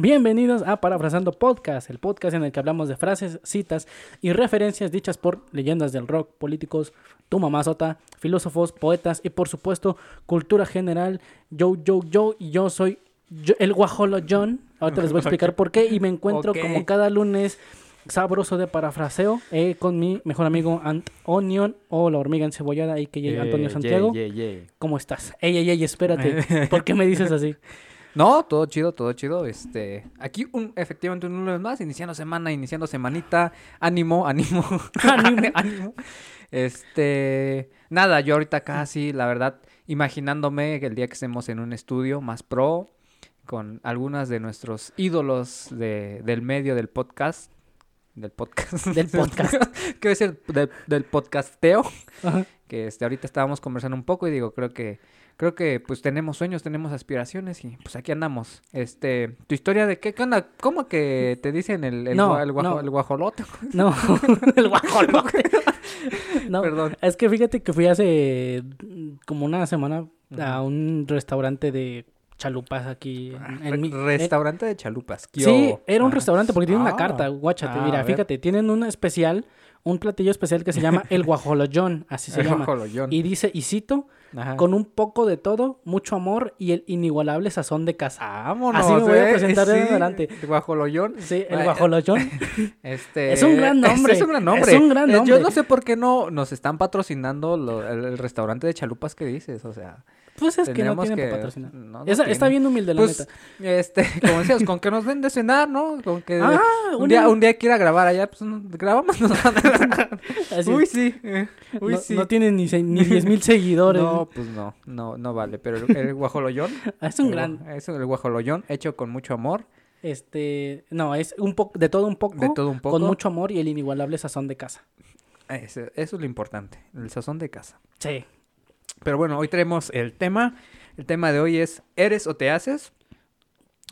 Bienvenidos a Parafrasando Podcast, el podcast en el que hablamos de frases, citas y referencias dichas por leyendas del rock, políticos, tu mamá sota, filósofos, poetas y por supuesto cultura general. Yo, yo, yo y yo soy yo- el guajolo John. Ahorita les voy a explicar por qué y me encuentro como cada lunes sabroso de parafraseo eh, con mi mejor amigo Ant Onion o la hormiga encebollada y que llega Antonio Santiago. Yeah, yeah, yeah. ¿Cómo estás? Ey, ey, ey, espérate. ¿Por qué me dices así? No, todo chido, todo chido. Este, aquí un, efectivamente un lunes más, iniciando semana, iniciando semanita. Ánimo, ánimo. Ánimo. ánimo. Este, nada, yo ahorita casi, la verdad, imaginándome que el día que estemos en un estudio más pro, con algunas de nuestros ídolos de, del medio del podcast. Del podcast. Del podcast. Quiero decir, del, del podcasteo. Ajá. que este ahorita estábamos conversando un poco y digo, creo que creo que pues tenemos sueños, tenemos aspiraciones y pues aquí andamos. Este, tu historia de qué, qué onda? ¿Cómo que te dicen el el, No, gua- el, guajo- no. el guajolote? No, el guajolote. No, Perdón. es que fíjate que fui hace mm, como una semana a un restaurante de chalupas aquí en, en mi- Re- Restaurante de chalupas. ¿qué Sí, era un Ajá. restaurante porque tiene una Ah. carta, guáchate, Ah, mira, fíjate, tienen un especial, un platillo especial que se llama el guajolollón, así se El llama. guajolollón. Y dice, y cito, Ajá. con un poco de todo, mucho amor y el inigualable sazón de casa. Vámonos, Así me voy a eh, presentar sí, adelante. el guajolollón. Sí, el guajolollón. Este, Es un gran nombre, Es un gran nombre. es un gran Eh, Yo nombre. no sé por qué no nos están patrocinando lo- el, el restaurante de chalupas que dices, o sea. Pues es que no tienen que- para patrocinar. no, no Esa- está bien humilde, la Pues, neta. este, como decías, con que nos den de cenar, ¿no? Con que Ah, un, día, un día quiera grabar allá, pues grabamos. nos van a- Así, Uy, sí. eh, Uy, no, sí. no tienen ni, ni 10 mil seguidores. No, pues no, no, no vale. Pero el, el guajolollón. es un gran, Es el guajolollón hecho con mucho amor. este, no, es un poco, de todo un poco, De todo un poco. con mucho amor y el inigualable sazón de casa. Eso, eso es lo importante, el sazón de casa. Sí. Pero bueno, hoy tenemos el tema. El tema de hoy es ¿eres o te haces?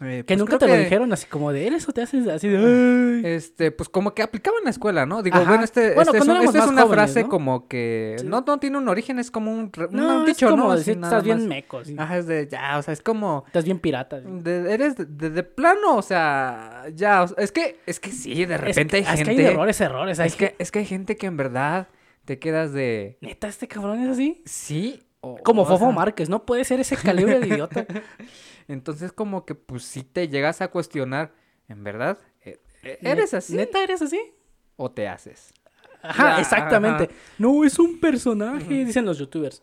Eh, Que pues nunca te lo dijeron así como de eres o te haces así de "Ay". Este, pues como que aplicaba en la escuela, ¿no? Digo, Ajá. bueno, este, Bueno, este es, es más una jóvenes, frase ¿no? como que Sí. no, no tiene un origen, es como un, No, un es dicho, como ¿no? decir, estás bien meco. sí. Ajá, es de ya, o sea, es como Estás bien pirata. sí. de- eres de, de- de plano, o sea, ya, o sea, es que es que sí, de Es repente que- hay es que gente hay errores, errores. hay es que es que hay gente que en verdad te quedas de Neta, este cabrón es así. sí o- Como o Fofo sea, Márquez, no puede ser ese calibre de idiota. Entonces como que pues si te llegas a cuestionar, ¿en verdad e- e- eres así ¿Neta eres así? o te haces? Ajá, Ya, exactamente. ajá. No, es un personaje, dicen los youtubers.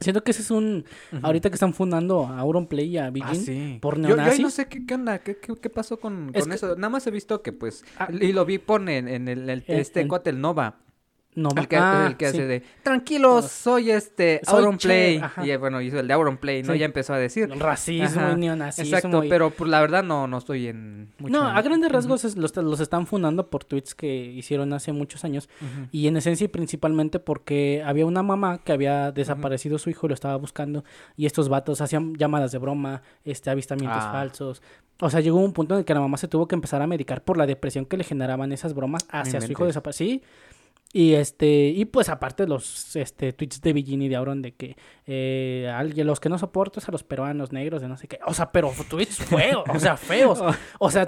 Siento que ese es un... Ahorita que están fundando a Auronplay y a Begin Ah, sí. por Yo, yo neonazis. no sé qué, qué onda, qué, qué, qué pasó con, Es con que- eso. Nada más he visto que pues, Ah. y lo vi pone en, en el, el- este en- cuate, el Nova. No, El que, ah, el que sí. hace de, tranquilos, No. soy este, Soy Auronplay. Che, ajá. Y eh, bueno, hizo el de Auronplay, ¿no? Sí. Ya empezó a decir. Racismo Ajá, y neonazismo. Exacto, y- pero pues la verdad no, no estoy en mucho No, en- a grandes rasgos es- los, los están fundando por tweets que hicieron hace muchos años. Y en esencia y principalmente porque había una mamá que había desaparecido su hijo y lo estaba buscando. Y estos vatos hacían llamadas de broma, este, avistamientos Ah. falsos. O sea, llegó un punto en el que la mamá se tuvo que empezar a medicar por la depresión que le generaban esas bromas hacia su hijo desaparecido. Sí. Y este, y pues aparte los este tweets de Virginia y de Auron de que eh, alguien, los que no soporto es a los peruanos negros de no sé qué. O sea, pero tweets feos, o sea, feos. O sea,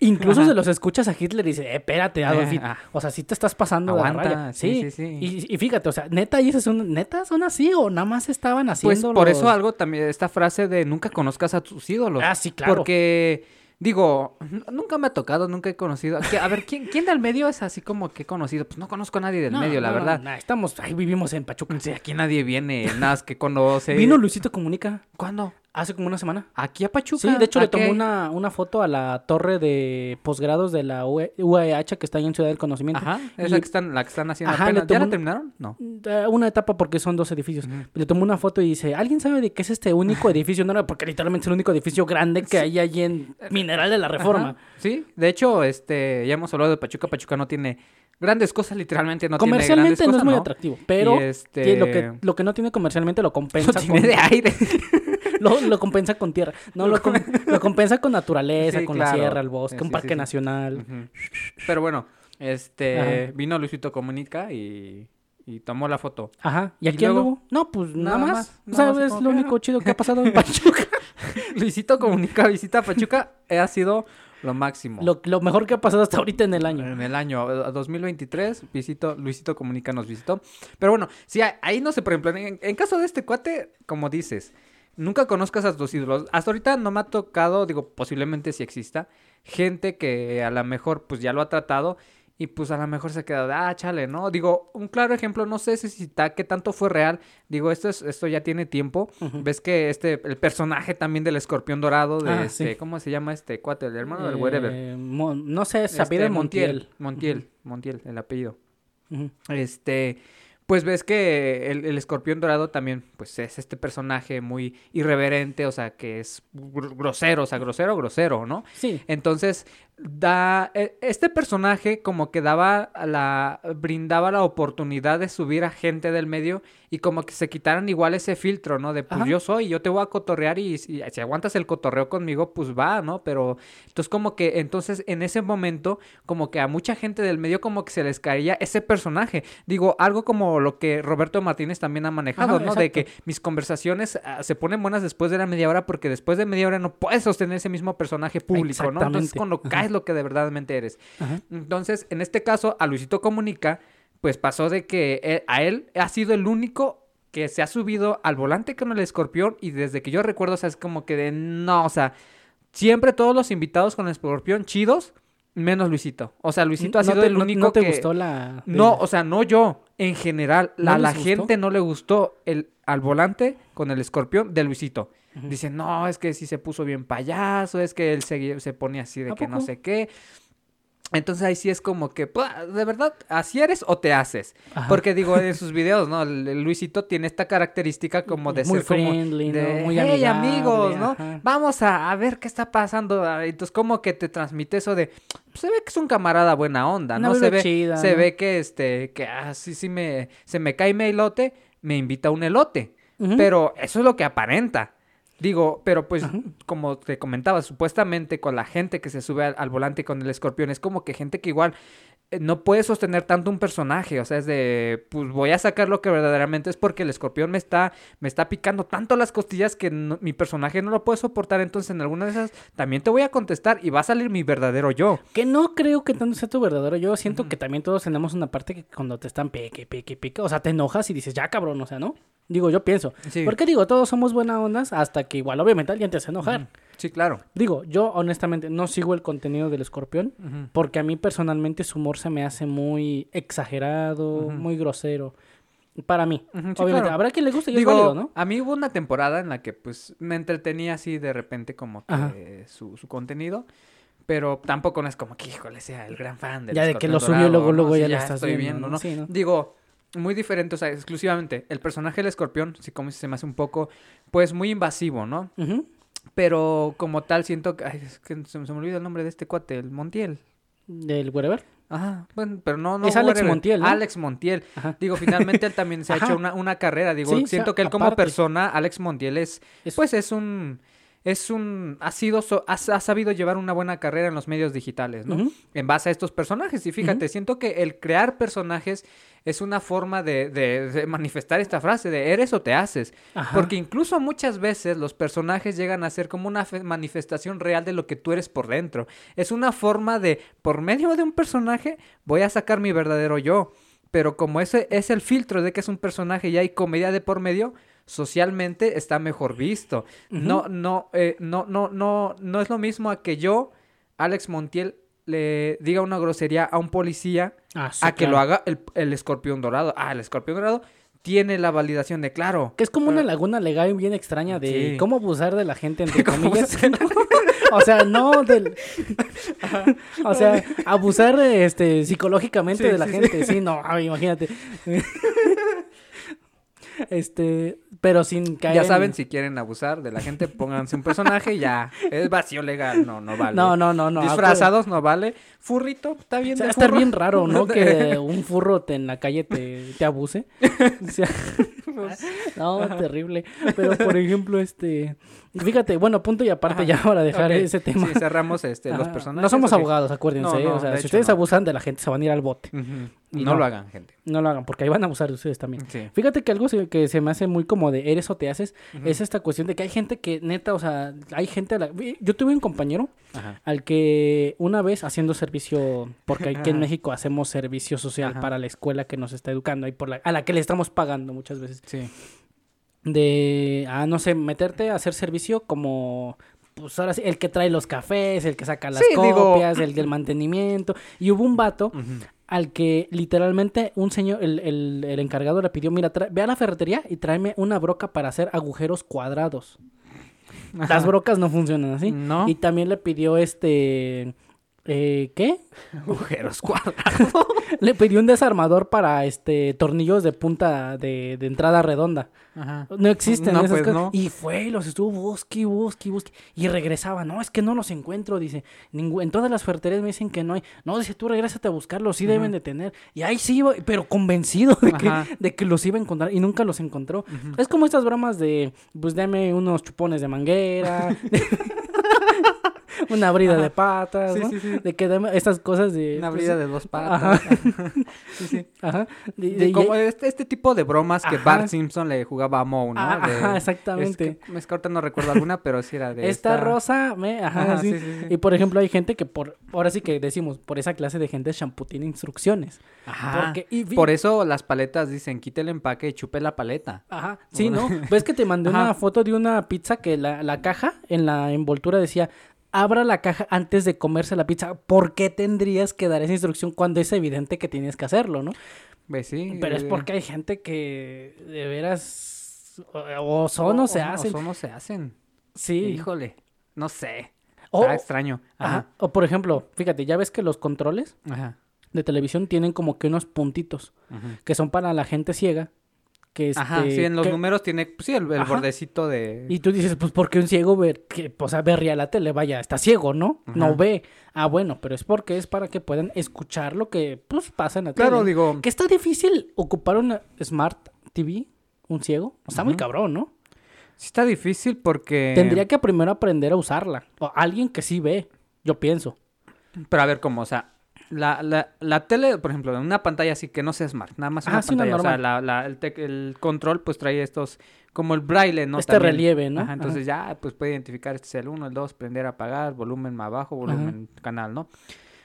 incluso Ajá. se los escuchas a Hitler y dice, eh, espérate, Adolfito. ah. O sea, sí te estás pasando de la raya. sí, Sí, sí, sí. Y, y fíjate, o sea, neta, y esas son, neta, son así o nada más estaban Pues haciendo por eso algo también, esta frase de nunca conozcas a tus ídolos. Ah, sí, claro. Porque, digo, nunca me ha tocado, nunca he conocido. A ver, ¿quién, ¿quién del medio es así como que he conocido? Pues no conozco a nadie del No, medio, la no, verdad. no, estamos, ahí vivimos en Pachuca. Sí, aquí nadie viene, nada que conoce. Vino Luisito Comunica ¿Cuándo? Hace como una semana. Aquí a Pachuca. Sí, de hecho ¿A le tomó qué? una, una foto a la torre de posgrados de la UAH que está ahí en Ciudad del Conocimiento. Ajá, esa Y- que están, la que están haciendo Ajá, apenas. ¿Ya tomó la terminaron? No. Eh, Una etapa porque son dos edificios. Le tomó una foto y dice, ¿alguien sabe de qué es este único edificio? No, porque literalmente es el único edificio grande que hay allí en Mineral de la Reforma. Ajá, Sí, de hecho, este, ya hemos hablado de Pachuca. Pachuca no tiene grandes cosas, literalmente no tiene grandes comercialmente no cosas, es muy atractivo, pero este... lo, que, lo que no tiene comercialmente lo compensa no tiene con, de aire. lo, lo compensa con tierra. No, lo, com- lo compensa con naturaleza, Sí, con la sierra, el bosque, Sí, un parque nacional. Pero bueno, este, Ajá. vino Luisito Comunica y, y tomó la foto. Ajá. ¿Y aquí luego- anduvo? No, pues nada, Nada más. más, o sea, es lo único chido que ha pasado en Pachuca. Luisito Comunica visita a Pachuca ha sido lo máximo. lo, lo mejor que ha pasado hasta ahorita en el año. En el año eh, 2023, visito, Luisito Comunica nos visitó. Pero bueno, sí, ahí no sé, por ejemplo, en, en caso de este cuate, como dices, nunca conozcas a tus ídolos. Hasta ahorita no me ha tocado, digo, posiblemente si exista, gente que a lo mejor pues ya lo ha tratado y pues a lo mejor se ha quedado de, ah, chale, ¿no? Digo, un claro ejemplo, no sé si ta- qué tanto fue real. Digo, esto, es, esto ya tiene tiempo. Ves que este, el personaje también del escorpión dorado, de Ah, este, sí. ¿cómo se llama este cuate? El hermano del wherever. Eh, no sé, Este, Sapide Montiel. Montiel, Montiel, el apellido. Ujú. Este, pues ves que el, el escorpión dorado también, pues es este personaje muy irreverente, o sea, que es gr- grosero, o sea, grosero, grosero, ¿no? Sí. Entonces, da, e- este personaje como que daba la, brindaba la oportunidad de subir a gente del medio y como que se quitaran igual ese filtro, ¿no? De pues Ajá. yo soy, yo te voy a cotorrear y, si si aguantas el cotorreo conmigo, pues va, ¿no? Pero entonces como que, entonces en ese momento, como que a mucha gente del medio como que se les caía ese personaje. Digo, algo como lo que Roberto Martínez también ha manejado, Ajá, ¿no? De que mis conversaciones ah, se ponen buenas después de la media hora porque después de media hora no puedes sostener ese mismo personaje público, ¿no? Entonces cuando Ajá. Lo que de verdaderamente eres. Ajá. Entonces, en este caso, a Luisito Comunica, pues pasó de que él- a él ha sido el único que se ha subido al volante con el escorpión y desde que yo recuerdo, o sea, es como que de no, o sea, siempre todos los invitados con el escorpión chidos, menos Luisito. O sea, Luisito ha ¿No sido te- el no- único ¿No te que... gustó la...? No, o sea, no yo. En general, ¿No la, la gente no le gustó el al volante con el escorpión de Luisito. Dicen, no, es que sí se puso bien payaso, es que él se, se pone así de ¿A que no sé qué. Entonces ahí sí es como que, de verdad, así eres o te haces. Ajá. Porque digo, en sus videos, ¿no? Luisito tiene esta característica como de Muy ser como friendly, ¿no? de, Muy hey, amigos, ¿no? ajá. Vamos a, a ver qué está pasando. Ah, Entonces como que te transmite eso de, pues, se ve que es un camarada buena onda, Una ¿no? Se ve, chida, se ¿no? ve que este, que ah, sí, me, se me cae mi elote, me invita a un elote. Ujú. Pero eso es lo que aparenta. Digo, pero pues, Ajá. como te comentaba, supuestamente con la gente que se sube al, al volante con el escorpión, es como que gente que igual no puede sostener tanto un personaje. O sea, es de, pues voy a sacar lo que verdaderamente es porque el escorpión me está, me está picando tanto las costillas que no- mi personaje no lo puede soportar. Entonces, en alguna de esas, también te voy a contestar y va a salir mi verdadero yo. Que no creo que tanto sea tu verdadero yo. Siento que también todos tenemos una parte que cuando te están pique, pique, pique. O sea, te enojas y dices, ya cabrón, o sea, ¿no? Digo, yo pienso. Sí. Porque digo, todos somos buena ondas hasta que igual, obviamente, alguien te hace enojar. Sí, claro. Digo, yo honestamente no sigo el contenido del escorpión. Porque a mí personalmente su humor se me hace muy exagerado, muy grosero. Para mí. Sí, Obviamente, claro. habrá quien le guste y Digo, es válido, ¿no? a mí hubo una temporada en la que pues me entretenía así de repente como que su, su contenido. Pero tampoco no es como que, híjole, sea el gran fan del Ya de que lo subió, Dorado, luego, ¿no? luego Sí, ya lo estás estoy viendo, viendo, ¿no? Sí, ¿no? Digo, muy diferente, o sea, exclusivamente. El personaje del escorpión, sí como se me hace un poco, pues muy invasivo, ¿no? Pero como tal siento que, ay, es que se, me- olvida el nombre de este cuate, el Montiel. Del wherever. Ajá, bueno, pero no, no. Es Alex whatever. Montiel, ¿no? Alex Montiel. Ajá. Digo, finalmente él también se ha hecho una, una carrera. Digo, Sí, siento que él como persona, Alex Montiel es, Es- pues es un, es un, ha sido, so- ha, ha sabido llevar una buena carrera en los medios digitales, ¿no? En base a estos personajes. Y fíjate, siento que el crear personajes es una forma de, de- de manifestar esta frase de eres o te haces. Ajá. Porque incluso muchas veces los personajes llegan a ser como una fe- manifestación real de lo que tú eres por dentro. Es una forma de, por medio de un personaje, voy a sacar mi verdadero yo. Pero como ese es el filtro de que es un personaje y hay comedia de por medio, socialmente está mejor visto. No, no, eh, no, no, no, no es lo mismo a que yo, Alex Montiel, le diga una grosería a un policía Ah, sí, a que lo haga el, el escorpión dorado. Ah, el escorpión dorado tiene la validación de claro. Que es como una laguna legal bien extraña de Sí. cómo abusar de la gente, entre ¿Cómo comillas. o sea, no del... o sea, abusar este, psicológicamente Sí, de la gente. Sí, no, ay, imagínate. este, pero sin caer Ya en- saben, si quieren abusar de la gente, pónganse un personaje y ya. Es vacío legal, no, no vale. No, no, no, no. Disfrazados no vale. Furrito, está bien O sea, de estar bien raro, ¿no? Que un furro te- en la calle te, te abuse. O sea, no, terrible. Pero, por ejemplo, este... Fíjate, bueno, punto y aparte Ajá. ya para dejar ese tema. Sí, cerramos este, los personajes. No somos abogados, acuérdense. No, ¿eh? no, o sea, si hecho ustedes no. abusan de la gente, se van a ir al bote. Y No, lo hagan, gente. No lo hagan, porque ahí van a abusar de ustedes también. Sí. Fíjate que algo se- que se me hace muy como de eres o te haces es esta cuestión de que hay gente que neta, o sea, hay gente a la... Yo tuve un compañero Ajá. al que una vez haciendo servicio, porque aquí en. México hacemos servicio social para la escuela que nos está educando, ahí por la, a la que le estamos pagando muchas veces, Sí. De, ah, no sé, meterte a hacer servicio como, pues ahora sí, el que trae los cafés, el que saca las Sí, digo- copias, el del mantenimiento, y hubo un vato al que literalmente un señor, el, el- el encargado le pidió, mira, ve a la ferretería y tráeme una broca para hacer agujeros cuadrados. Las brocas no funcionan así. No. Y también le pidió este... eh, ¿Qué? Agujeros cuadrados. Le pidió un desarmador para este tornillos de punta de, de entrada redonda. Ajá. No existen No, esas pues, cosas. no. Y fue y los estuvo busque, busque, busque. Y regresaba. No, es que no los encuentro. Dice, "Ningú- en todas las ferreterías me dicen que no hay. No, dice, tú regrésate a buscarlos. Sí deben de tener. Y ahí sí iba, pero convencido de que, de que los iba a encontrar. Y nunca los encontró. Es como estas bromas de, pues dame unos chupones de manguera. Una brida de patas, Sí, ¿no? sí, sí. De que dame estas cosas de... Una pues, brida de dos patas. sí, sí. Ajá. De- De de- como este, este tipo de bromas que. Bart Simpson le jugaba a Moe, ¿no? Ah, De- ajá, exactamente. Es que, es que ahorita no recuerdo alguna, pero sí era de esta, esta... rosa, me, ajá, sí. sí. Y por ejemplo, hay gente que por, ahora sí que decimos, por esa clase de gente, shampoo tiene instrucciones. Ajá. Porque, y vi- Por eso las paletas dicen, quite el empaque y chupe la paleta. Ajá, sí, ¿no? Ves que te mandé una foto de una pizza que la, la caja, en la envoltura decía, abra la caja antes de comerse la pizza. ¿Por qué tendrías que dar esa instrucción cuando es evidente que tienes que hacerlo, no? Ve, sí. Pero es porque hay gente que de veras o, son o, se hacen. O son o se hacen. Sí. Híjole, no sé. O- Está extraño. Ajá. Ajá. O por ejemplo, fíjate, ya ves que los controles Ajá. de televisión tienen como que unos puntitos que son para la gente ciega. Que Ajá, este, sí, en los que- números tiene, pues, sí, el, bordecito de... Y tú dices, pues porque un ciego ve, que, o sea, ve ría la tele, vaya, está ciego, ¿no? No ve. Ah, bueno, pero es porque es para que puedan escuchar lo que pues pasa en la Claro, tele. digo, Que está difícil ocupar una Smart TV, un ciego. Está muy cabrón, ¿no? sí está difícil porque... Tendría que primero aprender a usarla. O alguien que sí ve, yo pienso. Pero a ver, ¿cómo? O sea, la, la, la tele, por ejemplo, en una pantalla así que no sea smart, nada más una Ajá, sí, una pantalla. o sea, normal. la, la- el, tec- el control pues trae estos, como el braille, ¿no? Este También. relieve, ¿no? Ajá, entonces ya pues puede identificar este es el 1, el 2, prender, apagar, volumen más bajo, volumen canal, ¿no?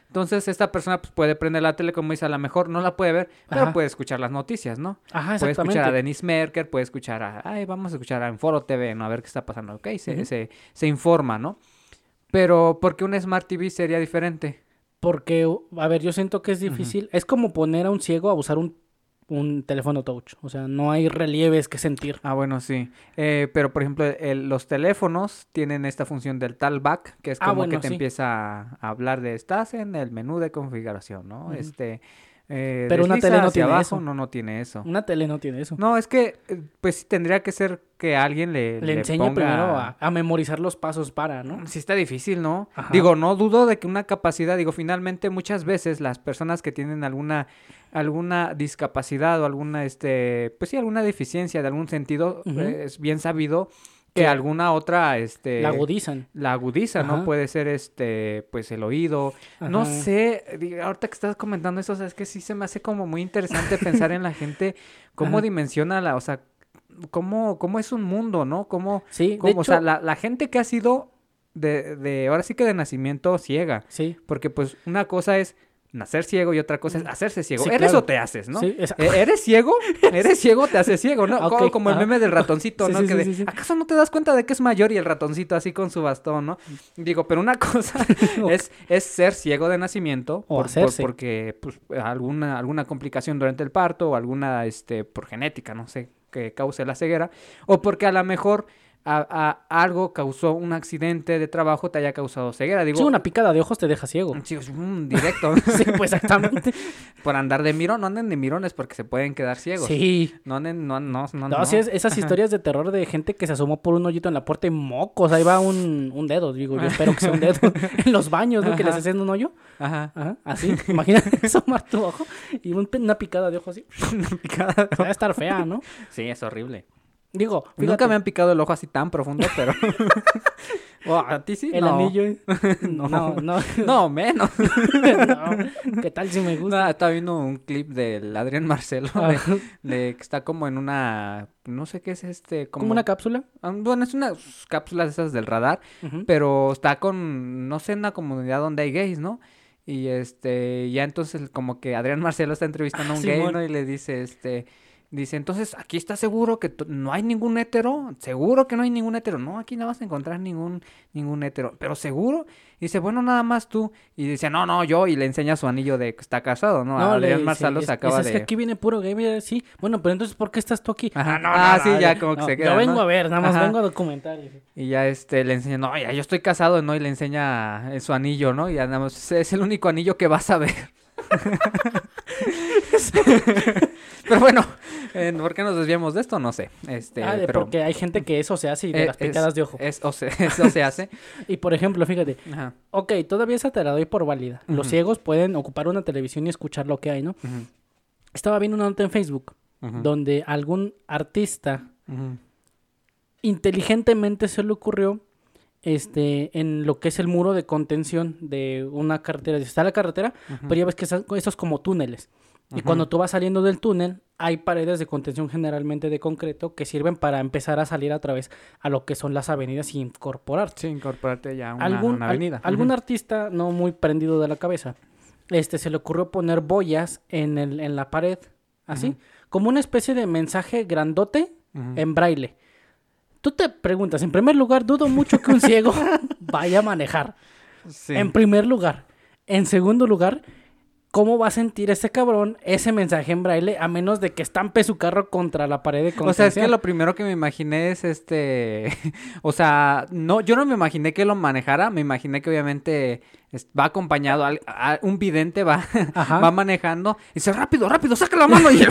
Entonces esta persona pues puede prender la tele, como dice, a lo mejor no la puede ver, pero puede escuchar las noticias, ¿no? Ajá, Puede exactamente. escuchar a Denise Merker, puede escuchar a, ay, vamos a escuchar a Enforo TV, ¿no? A ver qué está pasando, ok, se, se, se informa, ¿no? Pero, ¿por qué un Smart TV sería diferente? Porque, a ver, yo siento que es difícil. Es como poner a un ciego a usar un, un teléfono touch. O sea, no hay relieves que sentir. Ah, bueno, sí. Eh, pero, por ejemplo, el- los teléfonos tienen esta función del talkback, que es Ah, como bueno, que te sí. empieza a hablar de estás en el menú de configuración, ¿no? Este. Eh, Pero una tele no tiene abajo, eso. No, no tiene eso. Una tele no tiene eso. No, es que, eh, pues sí, tendría que ser que alguien le, Le enseñe ponga- primero a, a memorizar los pasos para, ¿no? Sí está difícil, ¿no? Ajá. Digo, no dudo de que una capacidad, digo, finalmente muchas veces las personas que tienen alguna alguna discapacidad o alguna este, pues sí, alguna deficiencia de algún sentido, eh, es bien sabido que Que alguna otra este La agudizan. la agudiza, Ajá. ¿no? Puede ser este, pues el oído. No sé, ahorita que estás comentando eso, o sea, es que sí se me hace como muy interesante pensar en la gente, cómo Ajá. dimensiona la, o sea, cómo, cómo es un mundo, ¿no? Cómo, Sí, de cómo, hecho, o sea, la, la gente que ha sido de, de, ahora sí que de nacimiento ciega, sí. porque pues una cosa es nacer ciego y otra cosa es hacerse ciego. Sí, ¿Eres claro. o te haces, no? Sí, Eh, ¿Eres ciego? ¿Eres ciego? Te haces ciego, ¿no? Ah, Co- ok, Como el meme del ratoncito, Sí, ¿no? que de. ¿acaso no te das cuenta de que es mayor y el ratoncito así con su bastón, ¿no? Digo, pero una cosa es, es ser ciego de nacimiento O por- por- hacerse. porque pues, alguna, alguna complicación durante el parto o alguna, este, por genética, no sé, que cause la ceguera, o porque a lo mejor a- a- algo causó un accidente de trabajo te haya causado ceguera. Digo, Sí, una picada de ojos te deja ciego. Sí, es un directo. Sí, pues exactamente. Por andar de mirón, no anden de mirones porque se pueden quedar ciegos. Sí. No anden, no, no, no. No, sí, es- esas historias de terror de gente que se asomó por un hoyito en la puerta y mocos. Ahí va un, un dedo, digo, yo espero que sea un dedo. en los baños, ¿no? Que les hacen un hoyo. Ajá. Ajá, así. Imagínate asomar tu ojo y un una picada de ojo así. Picada. Va a estar fea, ¿no? Sí, es horrible. Digo, Nunca fíjate, me han picado el ojo así tan profundo, pero... Oh, ¿A ti sí? el No. anillo. No, No. no. No, menos. no. ¿Qué tal si me gusta? Nada, estaba viendo un clip del Adrián Marcelo Ah, de, de que está como en una... No sé qué es este... Como, ¿Como una cápsula? Ah, Bueno, es unas cápsulas esas del radar, pero está con, no sé, en una comunidad donde hay gays, ¿no? Y este, ya entonces como que Adrián Marcelo está entrevistando a un gay, Simón. ¿no? Y le dice, este, dice, entonces, ¿aquí está seguro que no hay ningún hétero? ¿Seguro que no hay ningún hétero? No, aquí no vas a encontrar ningún, ningún hétero, pero ¿seguro? Dice, bueno, nada más tú. Y dice, no, no, yo, y le enseña su anillo de que está casado, ¿no? No, le Adrián dice, Marcelo es- se acaba es, de... que aquí viene puro gay, mira, sí. Bueno, pero entonces, ¿por qué estás tú aquí? Ajá. no, Ah, no, sí, ya yo- como que se Yo queda, vengo ¿no? a ver, nada más Ajá. vengo a documentar. Y ya este le enseña, no, ya yo estoy casado, ¿no? Y le enseña su anillo, ¿no? Y ya nada más, es el único anillo que vas a ver. pero bueno, eh, ¿por qué nos desviamos de esto? No sé. Este, Ah, de- pero porque hay gente que eso se hace y de eh, las picadas es- de ojo. Es, o se, eso se hace. Y por ejemplo, fíjate, Ajá. ok, todavía esa te la doy por válida. Los ciegos pueden ocupar una televisión y escuchar lo que hay, ¿no? Estaba viendo una nota en Facebook donde algún artista inteligentemente se le ocurrió este en lo que es el muro de contención de una carretera. Está la carretera, pero ya ves que esos como túneles. Y cuando tú vas saliendo del túnel, hay paredes de contención generalmente de concreto que sirven para empezar a salir a través a lo que son las avenidas y incorporarte. Sí, incorporarte ya a una, algún, una al- avenida. algún artista no muy prendido de la cabeza, este se le ocurrió poner boyas en, el, en la pared, así, como una especie de mensaje grandote en braille. Tú te preguntas, en primer lugar, dudo mucho que un ciego vaya a manejar. Sí. En primer lugar. En segundo lugar, ¿cómo va a sentir ese cabrón ese mensaje en braille a menos de que estampe su carro contra la pared de contención? O sea, es que lo primero que me imaginé es este, o sea, no, yo no me imaginé que lo manejara, me imaginé que obviamente va acompañado, a- un vidente va, Ajá. va manejando y dice, rápido, rápido, saca la mano y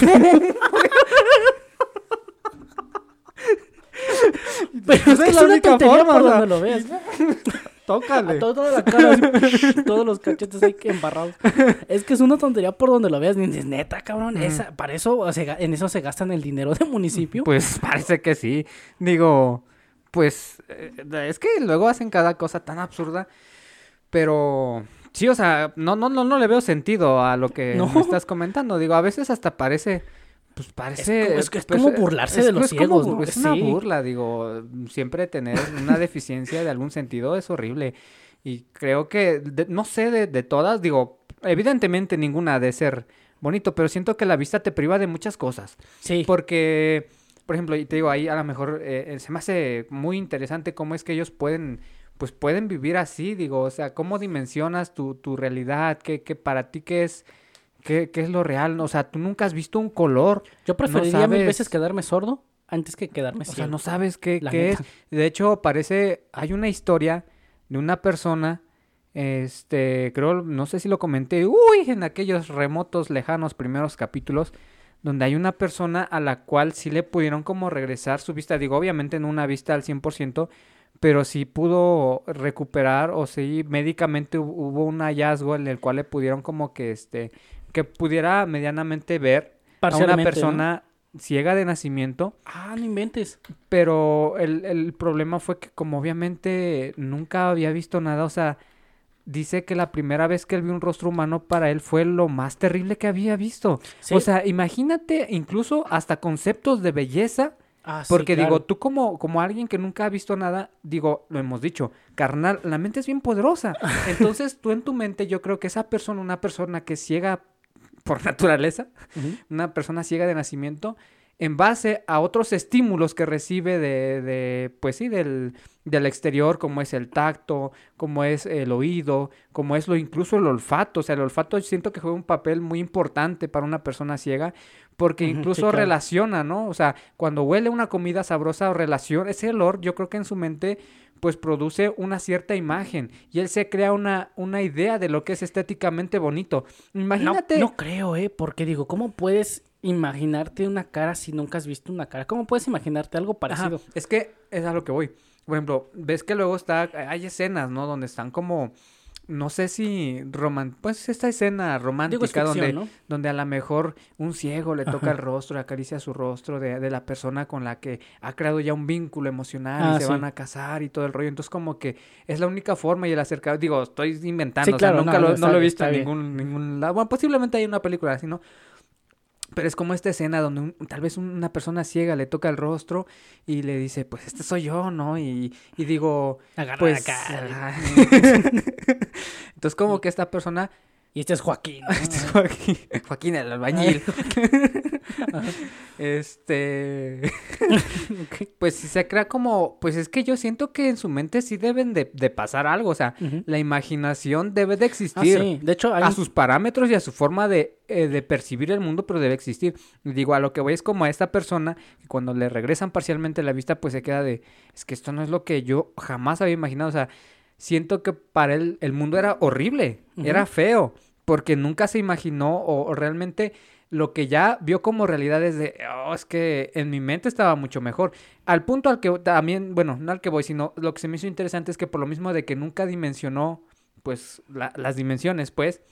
Pero es que es es la una única tontería forma, por o sea. donde lo veas. Tócale. A toda la cara, así, todos los cachetes ahí que embarrados. Es que es una tontería por donde lo veas. Ni dices, neta, cabrón. esa- para eso, se en eso se gastan el dinero del municipio. Pues parece que sí. Digo, pues eh, es que luego hacen cada cosa tan absurda, pero sí, o sea, no, no, no, no le veo sentido a lo que No. me estás comentando. Digo, a veces hasta parece, pues parece... es que es pues, como burlarse de los como ciegos, ¿no? Es una Sí. burla, digo, siempre tener una deficiencia de algún sentido es horrible. Y creo que, de- no sé de, de todas, digo, evidentemente ninguna ha de ser bonito, pero siento que la vista te priva de muchas cosas. Sí. Porque, por ejemplo, y te digo, ahí a lo mejor eh, eh, se me hace muy interesante cómo es que ellos pueden, pues pueden vivir así, digo, o sea, cómo dimensionas tu, tu realidad, qué, qué para ti qué es, qué, qué es lo real, o sea, tú nunca has visto un color, Yo preferiría mil sabes- veces quedarme sordo antes que quedarme o sea, ciego. no sabes qué, qué es. De hecho, parece, hay una historia de una persona, este, creo, no sé si lo comenté, uy, en aquellos remotos, lejanos primeros capítulos, donde hay una persona a la cual sí le pudieron como regresar su vista, digo, obviamente no una vista al 100%, pero sí pudo recuperar o sí médicamente hu- hubo un hallazgo en el cual le pudieron como que, este, que pudiera medianamente ver a una persona ciega de nacimiento Ah, no inventes. pero el, el problema fue que como obviamente nunca había visto nada, o sea, dice que la primera vez que él vio un rostro humano para él fue lo más terrible que había visto. Sí. O sea, imagínate incluso hasta conceptos de belleza, Ah, sí, porque digo, claro. tú como, como alguien que nunca ha visto nada, digo, lo hemos dicho, carnal, la mente es bien poderosa. Entonces tú en tu mente, yo creo que esa persona, una persona que ciega por naturaleza, una persona ciega de nacimiento en base a otros estímulos que recibe de, de pues sí, del, del exterior, como es el tacto, como es el oído, como es lo incluso el olfato. O sea, el olfato siento que juega un papel muy importante para una persona ciega, porque sí, incluso claro. relaciona, ¿no? O sea, cuando huele una comida sabrosa o relaciona, ese olor, yo creo que en su mente pues produce una cierta imagen y él se crea una, una idea de lo que es estéticamente bonito. Imagínate. no creo, ¿eh? Porque digo, ¿cómo puedes imaginarte una cara si nunca has visto una cara? ¿Cómo puedes imaginarte algo Ajá, parecido? Es que es a lo que voy. Por ejemplo, ves que luego está, hay escenas, ¿no? Donde están como, no sé si roman pues esta escena romántica ficción, donde, ¿no? donde a lo mejor un ciego le toca Ajá. el rostro, acaricia su rostro de, de la persona con la que ha creado ya un vínculo emocional Ah, y se sí. van a casar y todo el rollo. Entonces como que es la única forma y el acercado, digo, estoy inventando, Sí, o sea, claro, nunca no, lo, no, lo he visto en ningún, ningún lado. Bueno, posiblemente hay una película así, ¿no? Pero es como esta escena donde un- tal vez una persona ciega le toca el rostro y le dice, pues este soy yo, ¿no? Y, y digo, Agarra pues... acá. Entonces como que esta persona... Y este es Joaquín. ¿no? Este es Joaquín, Joaquín el albañil. este... Pues sí se crea como... Pues es que yo siento que en su mente sí deben de, de pasar algo. O sea, la imaginación debe de Ah, existir. sí. De hecho, hay a sus parámetros y a su forma de, eh, de percibir el mundo, pero debe existir. Digo, a lo que voy es como a esta persona que cuando le regresan parcialmente la vista, pues se queda de, es que esto no es lo que yo jamás había imaginado. O sea, siento que para él el mundo era horrible, era feo, porque nunca se imaginó o, o realmente lo que ya vio como realidad es de, oh, es que en mi mente estaba mucho mejor. Al punto al que también, bueno, no al que voy, sino lo que se me hizo interesante es que por lo mismo de que nunca dimensionó, pues, la- las dimensiones, pues.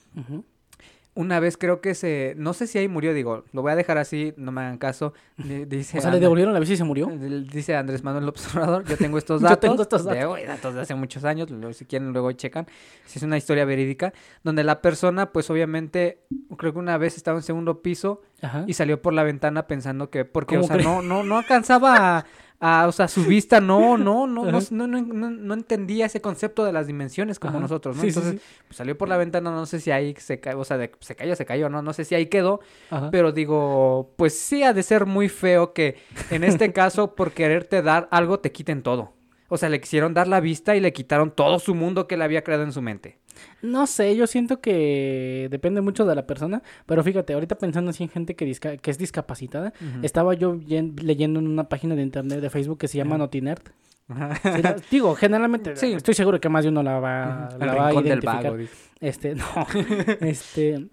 Una vez creo que se, no sé si ahí murió, digo, lo voy a dejar así, no me hagan caso. di- Dice, O sea, le devolvieron la bici y se murió. Dice Andrés Manuel López Obrador, yo tengo estos Yo datos. tengo estos de- datos. uy, datos de hace muchos años, si quieren luego checan. Si es una historia verídica, donde la persona, pues obviamente, creo que una vez estaba en segundo piso Ajá. y salió por la ventana pensando que, porque, o ¿Cómo sea, no, no, no alcanzaba a, a, o sea, su vista, no, no, no, no, no, no, no, entendía ese concepto de las dimensiones como Ajá. nosotros, ¿no? Sí, sí, Entonces, sí. pues, salió por la ventana, no sé si ahí se cayó, o sea, de- se cayó, se cayó, no, no sé si ahí quedó, Ajá. pero digo, pues sí ha de ser muy feo que en este caso por quererte dar algo te quiten todo. O sea, le quisieron dar la vista y le quitaron todo su mundo que le había creado en su mente. No sé, yo siento que depende mucho de la persona, pero fíjate, ahorita pensando así en gente que, disca- que es discapacitada, estaba yo yen- leyendo en una página de internet de Facebook que se llama Ajá. Notinerd. Ajá. Sí, la- digo, generalmente, Sí. estoy seguro que más de uno la va, El la va a identificar. vago. Este, no, este,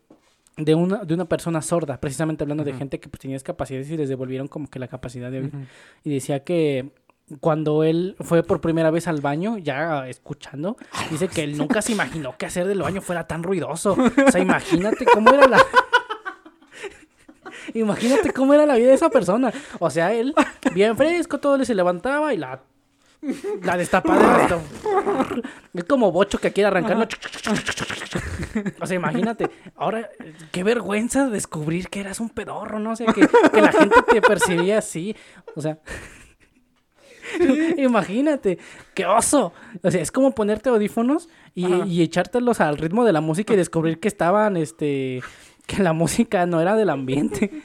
de una, de una persona sorda, precisamente hablando de gente que pues, tenía discapacidades y les devolvieron como que la capacidad de oír. Y decía que cuando él fue por primera vez al baño, ya escuchando, dice que él nunca se imaginó que hacer del baño fuera tan ruidoso. O sea, imagínate cómo era la... Imagínate cómo era la vida de esa persona. O sea, él, bien fresco, todo le se levantaba y la... La destapadera. esto- Es como bocho que quiere arrancarlo. O sea, imagínate. Ahora, qué vergüenza descubrir que eras un pedorro, ¿no? O sea, que, que la gente te percibía así. O sea... Imagínate, qué oso. O sea, es como ponerte audífonos y, y echártelos al ritmo de la música y descubrir que estaban, este, que la música no era del ambiente.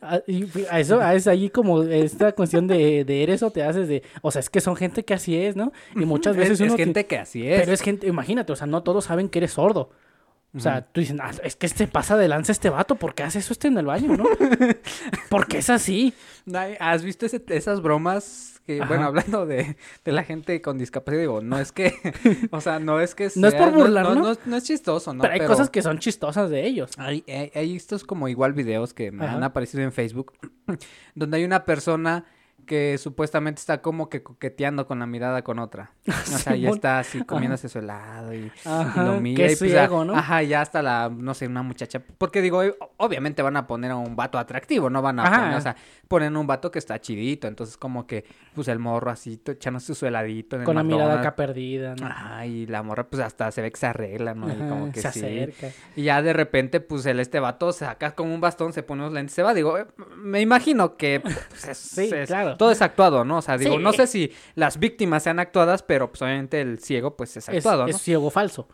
Ah, y a eso a es ahí como esta cuestión de, de eres o te haces de, o sea, es que son gente que así es, ¿no? Y muchas veces es, uno gente que así es. pero es gente, imagínate, o sea, no todos saben que eres sordo. O sea, tú dices, "Ah, es que este pasa de lanza este vato, ¿por qué hace eso este en el baño, no? Porque es así. ¿Has visto ese- esas bromas? Que, bueno, hablando de, de la gente con discapacidad, digo, no es que, o sea, no es que No es por sea- burlar, no, ¿no? no, no es chistoso, ¿no? pero hay cosas que son chistosas de ellos. Hay, hay, hay estos como igual videos que me Ajá. han aparecido en Facebook, donde hay una persona que supuestamente está como que coqueteando con la mirada con otra. O sea, ya está así comiéndose su helado y, y Ajá, lo que mira y es pues ya- ciego, ¿no? Ajá, ya hasta la, no sé, una muchacha. Porque digo, eh, obviamente van a poner a un vato atractivo, no van a Ajá. poner, o sea, ponen un vato que está chidito. Entonces como que, pues el morro así, echándose su heladito en Con la mirada acá perdida, ¿no? Ajá, y la morra pues hasta se ve que se arregla, ¿no? Y Ajá, como que se sí. acerca. Y ya de repente, pues el este vato saca como un bastón, se pone unos lentes, se va. Digo, eh, me imagino que pues, es- Sí, es- claro. Todo es actuado, ¿no? O sea, digo, Sí. no sé si las víctimas sean actuadas, pero pues obviamente el ciego, pues es Es, actuado, es ¿no? ciego falso.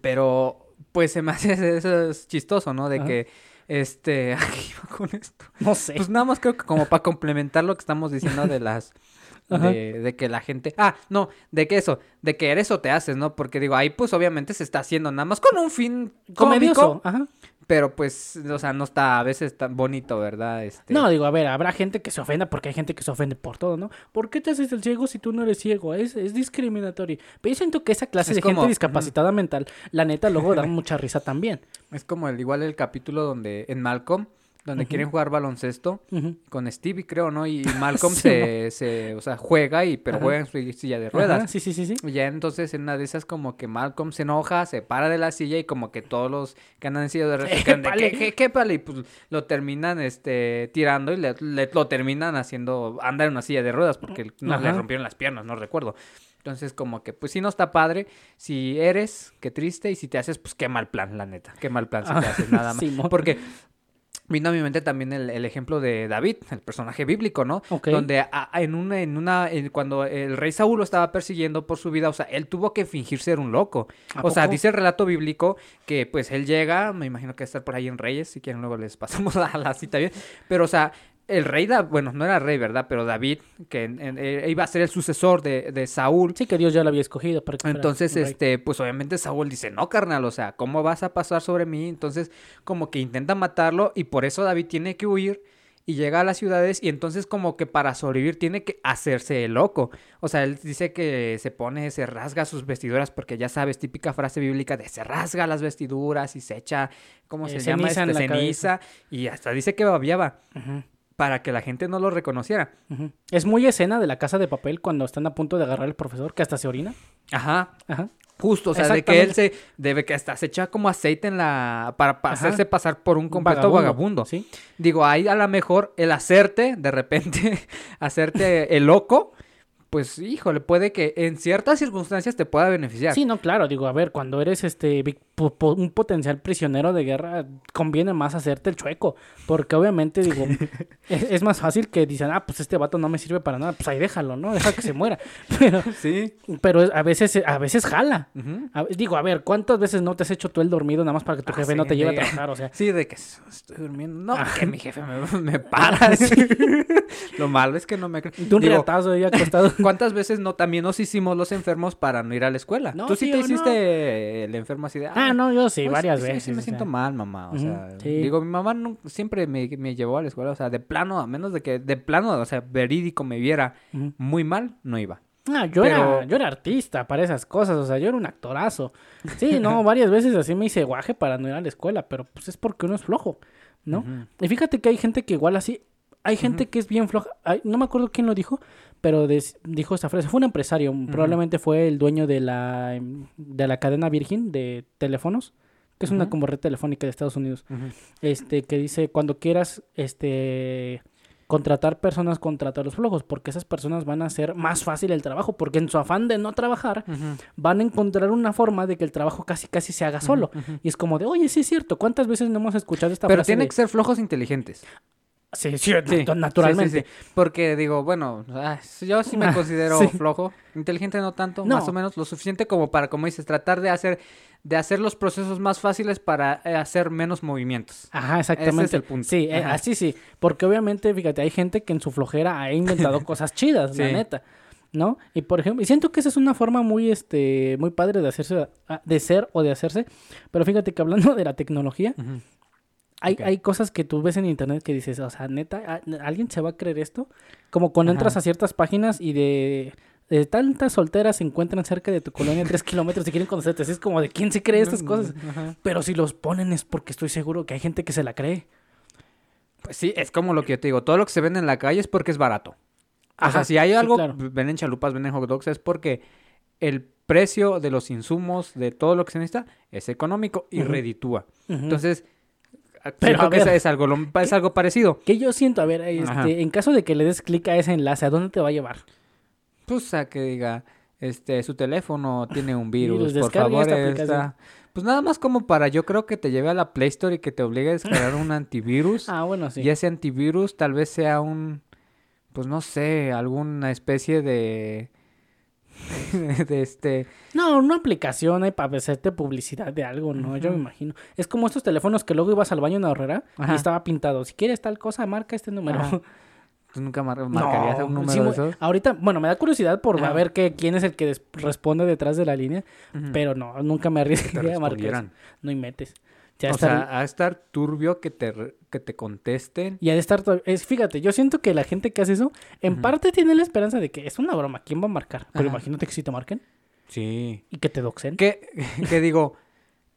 Pero, pues se me hace eso es chistoso, ¿no? De Ajá. que, este, ¿a qué iba con esto? No sé. Pues nada más creo que como para complementar lo que estamos diciendo de las... De, de que la gente... Ah, no, de que eso, de que eres o te haces, ¿no? Porque digo, ahí pues obviamente se está haciendo nada más con un fin cómico, Ajá. Pero pues, o sea, no está a veces tan bonito, ¿verdad? Este... No, digo, a ver, habrá gente que se ofenda porque hay gente que se ofende por todo, ¿no? ¿Por qué te haces el ciego si tú no eres ciego? Es, es discriminatorio. Pero yo siento que esa clase Es de como- gente discapacitada mental, la neta, luego da mucha risa también. Es como el igual el capítulo donde en Malcolm donde quieren jugar baloncesto Ujú. con Stevie, creo, ¿no? Y Malcolm Sí, se, se, o sea, juega y pero Ajá. juega en su silla de Ajá, ruedas. sí, sí, sí, sí. Y ya entonces en una de esas como que Malcolm se enoja, se para de la silla y como que todos los que andan en silla de ruedas. ¿qué, qué, qué, pale? Y pues lo terminan este tirando y le, le- lo terminan haciendo andar en una silla de ruedas porque no le rompieron las piernas, no recuerdo. Entonces como que pues sí no está padre. Si eres, qué triste. Y si te haces, pues qué mal plan, la neta. Qué mal plan si te Ah, haces nada más. Simón. Porque vino a mi mente también el, el ejemplo de David, el personaje bíblico, ¿no? Ok. Donde a- en una, en una, en- cuando el rey Saúl lo estaba persiguiendo por su vida, o sea, él tuvo que fingir ser un loco. ¿A O sea, dice el relato bíblico que pues él llega, me imagino que va a estar por ahí en Reyes, si quieren luego les pasamos a la cita bien, pero o sea, el rey, Da- bueno, no era rey, ¿verdad? Pero David, que en- en- eh, iba a ser el sucesor de, de Saúl, Sí, que Dios ya lo había escogido para que entonces, este, pues obviamente Saúl dice, no, carnal, o sea, ¿cómo vas a pasar sobre mí? Entonces, como que intenta matarlo y por eso David tiene que huir y llega a las ciudades y entonces como que para sobrevivir tiene que hacerse el loco. O sea, él dice que se pone, se rasga sus vestiduras porque ya sabes, típica frase bíblica de se rasga las vestiduras y se echa, ¿cómo Eh, se llama? Este, la ceniza y hasta dice que babiaba Ujú, para que la gente no lo reconociera. Es muy escena de la casa de papel cuando están a punto de agarrar al profesor, que hasta se orina. Ajá, Ajá. Justo, o sea, de que él se debe que hasta se echa como aceite en la para Ajá. hacerse pasar por un completo vagabundo. Sí. Digo, ahí a lo mejor el hacerte, de repente, hacerte el loco, pues híjole, puede que en ciertas circunstancias te pueda beneficiar. Sí, no, claro, digo, a ver, cuando eres este un potencial prisionero de guerra, conviene más hacerte el chueco, porque obviamente, digo, es, es más fácil que dicen, ah, pues este vato no me sirve para nada, pues ahí déjalo, ¿no? Deja que se muera. Pero, Sí. pero a veces, a veces jala. Ujú. A- digo, a ver, ¿cuántas veces no te has hecho tú el dormido nada más para que tu Ah, jefe sí, no te lleve a trabajar? O sea, Sí, de que estoy durmiendo. No, Ajá. que mi jefe me, me para. Lo malo es que no me de un Digo, reatazo ahí acostado. ¿Cuántas veces no también nos hicimos los enfermos para no ir a la escuela? No, Tú sí sí te no. hiciste el enfermo así de... Ah, no, yo sí, Pues, varias sí, veces. Sí, me o siento mal, mamá. O Ujú, sea, sí. digo, mi mamá siempre me, me llevó a la escuela. O sea, de plano, a menos de que de plano, o sea, verídico me viera muy mal, no iba. Ah, yo, Pero- era, yo era artista para esas cosas, o sea, yo era un actorazo. Sí, no, varias veces así me hice guaje para no ir a la escuela, pero pues es porque uno es flojo, ¿no? Y fíjate que hay gente que igual así, hay gente que es bien floja, Ay, no me acuerdo quién lo dijo, pero des- dijo esta frase, fue un empresario, probablemente fue el dueño de la, de la cadena Virgin de teléfonos, que es una como red telefónica de Estados Unidos, este, que dice, cuando quieras, este... Contratar personas, contrata a los flojos, porque esas personas van a hacer más fácil el trabajo, porque en su afán de no trabajar, van a encontrar una forma de que el trabajo casi casi se haga solo. Y es como de, oye, sí es cierto, ¿cuántas veces no hemos escuchado esta Pero frase tiene de- que ser flojos inteligentes. Sí, sí, Sí, natu- naturalmente. sí, sí, sí. Porque digo, bueno, ah, yo sí me Ah, considero flojo. Inteligente no tanto, No. más o menos lo suficiente como para, como dices, tratar de hacer, de hacer los procesos más fáciles para eh, hacer menos movimientos. Ajá, exactamente. el punto. Sí, eh, así sí. Porque obviamente, fíjate, hay gente que en su flojera ha inventado cosas chidas, la neta. ¿No? Y por ejemplo, y siento que esa es una forma muy, este, muy padre de hacerse, de ser o de hacerse. Pero fíjate que hablando de la tecnología, hay, hay cosas que tú ves en internet que dices, o sea, neta, ¿a- ¿alguien se va a creer esto? Como cuando entras a ciertas páginas y de, de tantas solteras se encuentran cerca de tu colonia tres kilómetros y quieren conocerte. Así es como de quién se cree estas cosas. Ajá. Pero si los ponen es porque estoy seguro que hay gente que se la cree. Pues sí, es como lo que yo te digo, todo lo que se vende en la calle es porque es barato. o sea, si hay sí, algo, claro. venden chalupas, venden hot dogs, es porque el precio de los insumos, de todo lo que se necesita, es económico y Ujú. reditúa. Entonces, Pero, siento a que es, ver. es algo, es algo parecido. Que yo siento, a ver, este, en caso de que le des clic a ese enlace, ¿a dónde te va a llevar? Pues a que diga, este, su teléfono tiene un virus, por favor, esta. Pues nada más como para, yo creo que te lleve a la Play Store y que te obligue a descargar un antivirus. Ah, bueno, sí. Y ese antivirus tal vez sea un, pues no sé, alguna especie de, de este, No, una aplicación ahí para hacerte publicidad de algo, ¿no? Yo me imagino. Es como estos teléfonos que luego ibas al baño en la horrera Ajá. y estaba pintado. Si quieres tal cosa, marca este número. Ajá. ¿tú nunca mar- marcarías No, un número sí, de mu- esos? Ahorita, bueno, me da curiosidad por Ajá. ver que, quién es el que responde detrás de la línea, pero no, nunca me arriesgaría a marcar. No y metes. Ya O está sea, a estar turbio que te, que te contesten. Y de estar es, fíjate, yo siento que la gente que hace eso, en parte parte tiene la esperanza de que es una broma, ¿quién va a marcar? Pero Ajá. imagínate que si te marquen Sí. y que te doxen. Que, que digo,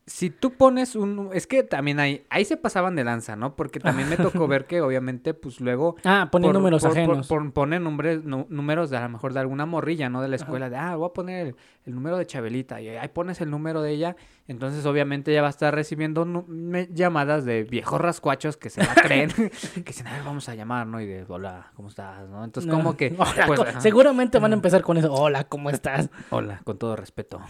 si tú pones un... Es que también ahí, ahí se pasaban de lanza, ¿no? Porque también me tocó ver que obviamente, pues luego... Ah, ponen por- números por- ajenos. por- ponen nombres- nu- números de a lo mejor de alguna morrilla, ¿no? De la escuela, de, ah, voy a poner el, el número de Chabelita, y ahí pones el número de ella, entonces obviamente ella va a estar recibiendo llamadas de viejos rascuachos que se la creen, que dicen, a ver, vamos a llamar, ¿no? Y de, hola, ¿cómo estás? ¿no? Entonces No. como que... Hola, pues, seguramente van a empezar con eso. Hola, ¿cómo estás? hola, con todo respeto.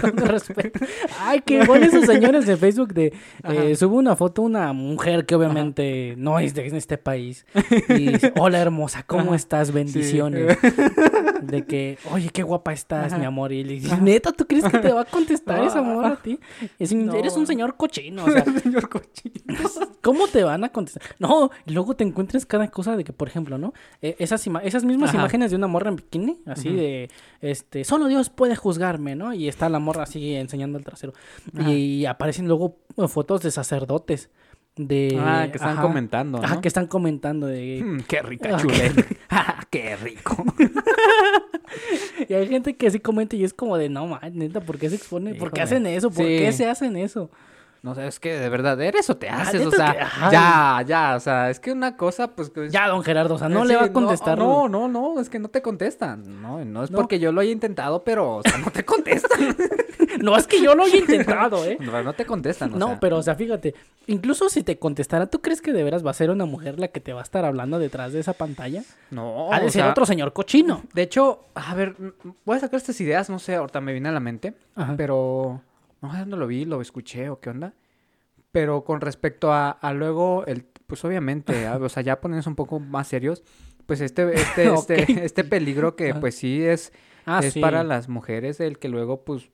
Con todo respeto. Ay, qué bueno esos señores de Facebook de eh, sube una foto una mujer que obviamente no es de este país y dice, hola hermosa, ¿cómo Ajá. estás? Bendiciones. De que, oye, qué guapa estás, Ajá. mi amor. Y le dices, neta, ¿tú crees que te va a contestar esa amor a ti? Es No. Eres un señor cochino, o sea, Señor cochino. ¿Cómo te van a contestar? No, y luego te encuentras cada cosa de que, por ejemplo, ¿no? Eh, esas, esas mismas imágenes de una morra en bikini, así de, este, solo Dios puede juzgarme, ¿no? Y está la morra así enseñando el trasero. Ajá. Y, aparecen luego fotos de sacerdotes. De, Ah, que están ajá. comentando, ¿no? Ajá, que están comentando de... Mm, qué rica Ah, chuleta. Ah, qué rico. Y hay gente que sí comenta y es como de, no, man, neta, ¿por qué se expone? ¿Por qué hacen eso? ¿Por Sí. qué se hacen eso? No sé, es que de verdad, ¿eres o te Ah, haces? o sea, que- ya, ya, o sea, es que una cosa, pues... Ya, don Gerardo, o sea, no le va a contestar. No, no, no, es que no te contestan. No, no es No. porque yo lo haya intentado, pero, o sea, no te contestan. No, es que yo lo he intentado, ¿eh? no, no te contestan, o No, sea. pero o sea, fíjate, incluso si te contestara, ¿tú crees que de veras va a ser una mujer la que te va a estar hablando detrás de esa pantalla? No, ha de o ser sea, otro señor cochino. De hecho, a ver, voy a sacar estas ideas, no sé, ahorita me viene a la mente, Ajá. pero no sé dónde lo vi, lo escuché o qué onda. Pero con respecto a, a luego, el, pues obviamente, a- o sea, ya poniéndose un poco más serios, pues este, este, este, este peligro que Ajá. pues sí es, Ah, es sí. para las mujeres, el que luego, pues,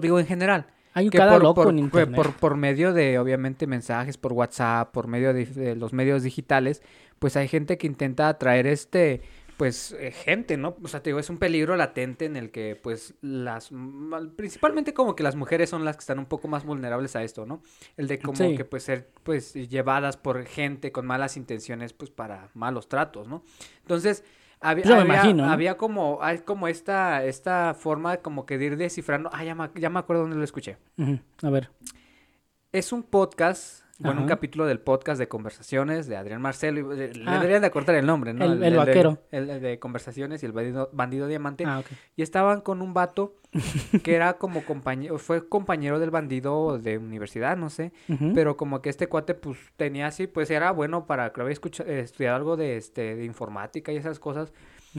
digo en general, Hay un que cada por, loco por- en internet. por- por medio de, obviamente, mensajes por WhatsApp, por medio de, de los medios digitales, pues hay gente que intenta atraer este, pues, eh, gente, ¿no? O sea, te digo, es un peligro latente en el que, pues, las, mal- principalmente como que las mujeres son las que están un poco más vulnerables a esto, ¿no? El de como Sí. que, pues, ser, pues, llevadas por gente con malas intenciones, pues, para malos tratos, ¿no? Entonces... Había, Yo me había- imagino, ¿no? había como, hay como esta, esta forma como que de ir descifrando. Ah, ya me, ya me acuerdo dónde lo escuché. A ver. Es un podcast, bueno, un capítulo del podcast de conversaciones de Adrián Marcelo. y- Le Ah. deberían de acortar el nombre, ¿no? El- vaquero. el, el de conversaciones y el bandido, bandido diamante. Ah, ok. Y estaban con un vato que era como compañero, fue compañero del bandido de universidad, no sé. Pero como que este cuate, pues, tenía así, pues, era bueno para, que había escucha- eh, estudiado algo de, este, de informática y esas cosas.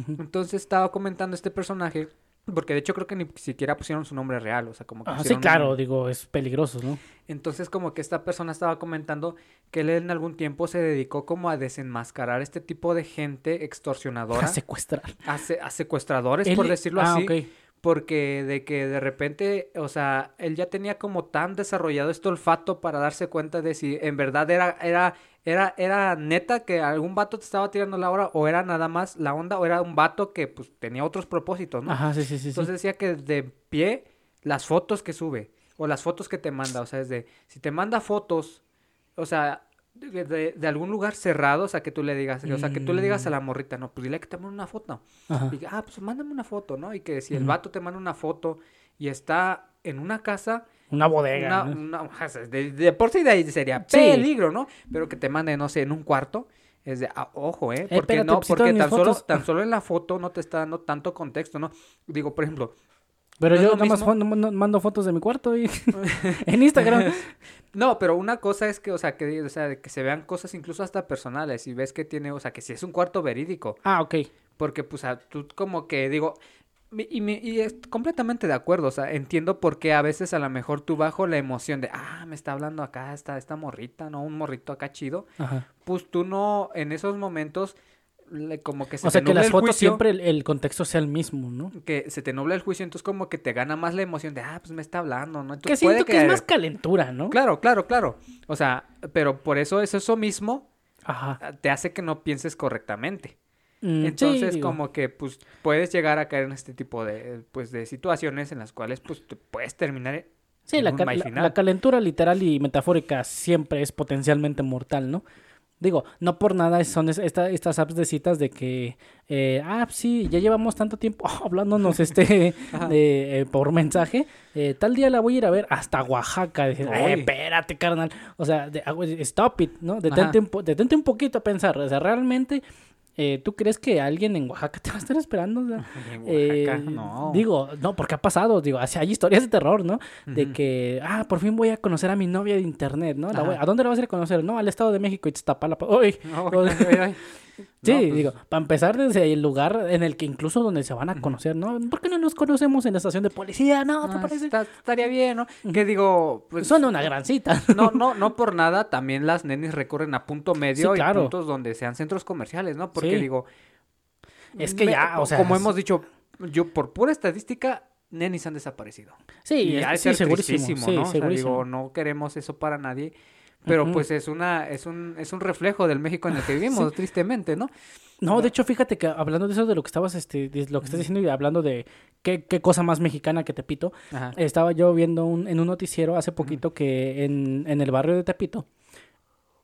Entonces estaba comentando este personaje, porque de hecho creo que ni siquiera pusieron su nombre real, o sea, como que Ah, sí, claro, digo, es peligroso, ¿no? entonces como que esta persona estaba comentando que él en algún tiempo se dedicó como a desenmascarar este tipo de gente extorsionadora, A secuestrar. a, se- a por decirlo ah, así, ok. Porque de que de repente, o sea, él ya tenía como tan desarrollado este olfato para darse cuenta de si en verdad era, era, era, era neta que algún vato te estaba tirando la hora o era nada más la onda o era un vato que pues tenía otros propósitos, ¿no? Ajá, sí, sí, sí. sí. Entonces decía que de pie las fotos que sube o las fotos que te manda, o sea, es de si te manda fotos, o sea, de, de- de algún lugar cerrado, o sea, que tú le digas, o sea, que tú le digas a Mm. la morrita, no, pues dile que te mande una foto. Ajá. Y ah, pues mándame una foto, ¿no? Y que si el vato te manda una foto y está en una casa, Una bodega. una, ¿no? una- de, de por sí de ahí sería Sí. peligro, ¿no? Pero que te mande, no sé, en un cuarto. Es de, ah, ojo, ¿eh? Porque espérate, no, pues, porque todas mis tan solo, tan solo en la foto no te está dando tanto contexto, ¿no? Digo, por ejemplo, Pero no yo nada más mando- fotos de mi cuarto y en Instagram. No, pero una cosa es que, o sea, que, o sea, que se vean cosas incluso hasta personales y ves que tiene, o sea, que si es un cuarto verídico, Ah, ok. porque, pues, a- tú como que digo, mi- y, me- y es completamente de acuerdo, o sea, entiendo por qué a veces a lo mejor tú bajo la emoción de, ah, me está hablando acá esta, esta morrita, ¿no? Un morrito acá chido, Ajá. pues tú no, en esos momentos, le- como que se O sea te que las el fotos juicio, siempre el, el contexto sea el mismo, ¿no? que se te nubla el juicio, entonces como que te gana más la emoción de, ah, pues me está hablando, ¿no? Que Entonces, siento puede que es más calentura, ¿no? Claro, claro, claro. O sea, pero por eso es eso mismo Ajá. ah, te hace que no pienses correctamente. Mm, Entonces, como que pues puedes llegar a caer en este tipo de pues de situaciones en las cuales pues te puedes terminar Sí, la, un ca- la- la calentura literal y metafórica siempre es potencialmente mortal, ¿no? Digo, no por nada son es- esta- estas apps de citas de que, eh, ah, sí, ya llevamos tanto tiempo hablándonos este eh, por mensaje. eh, tal día la voy a ir a ver hasta Oaxaca. Dije, "Eh, espérate, carnal. O sea, de- ah, stop it, ¿no? Un, detente un poquito a pensar. O sea, realmente, eh, ¿tú crees que alguien en Oaxaca te va a estar esperando? En eh, Oaxaca, no. Digo, no, porque ha pasado, digo, hay historias de terror, ¿no? De que, ah, por fin voy a conocer a mi novia de internet, ¿no? La voy- Ajá. ¿A dónde la vas a ir a conocer? No, al Estado de México y Iztapalapa. Uy, No. Sí, No, pues, digo, para empezar desde el lugar en el que incluso donde se van a conocer, ¿no? ¿Por qué no nos conocemos en la estación de policía? No, ¿te ah, parece? está- estaría bien, ¿no? Que digo, pues Son una gran cita. no, no, no por nada, también las nenis recurren a punto medio Sí, claro. y puntos donde sean centros comerciales, ¿no? Porque Sí. digo, Es que ya, o sea, como es- hemos dicho, yo por pura estadística, nenis han desaparecido. Sí, y es- sí, segurísimo. ¿no? O sea, segurísimo. digo, no queremos eso para nadie. Pero pues es una, es un, es un reflejo del México en el que vivimos, tristemente, ¿no? No, de hecho, fíjate que hablando de eso, de lo que estabas, este, de lo que estás diciendo y hablando de qué, qué cosa más mexicana que Tepito, Ajá. estaba yo viendo un- en un noticiero hace poquito que en, en el barrio de Tepito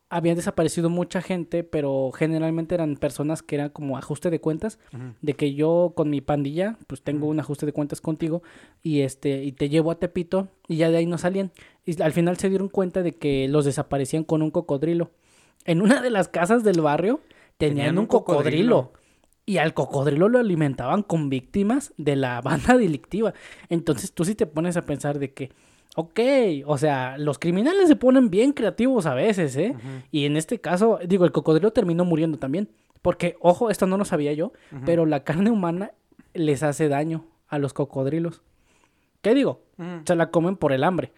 habían desaparecido mucha gente, pero generalmente eran personas que eran como ajuste de cuentas, de que yo con mi pandilla, pues tengo un ajuste de cuentas contigo y este y te llevo a Tepito y ya de ahí no salían. Y al final se dieron cuenta de que los desaparecían con un cocodrilo. En una de las casas del barrio tenían, un cocodrilo. cocodrilo. Y al cocodrilo lo alimentaban con víctimas de la banda delictiva. Entonces tú sí te pones a pensar de que, ok, o sea, los criminales se ponen bien creativos a veces, ¿eh? Y en este caso, digo, el cocodrilo terminó muriendo también. Porque, ojo, esto no lo sabía yo, pero la carne humana les hace daño a los cocodrilos. ¿Qué digo? Se la comen por el hambre.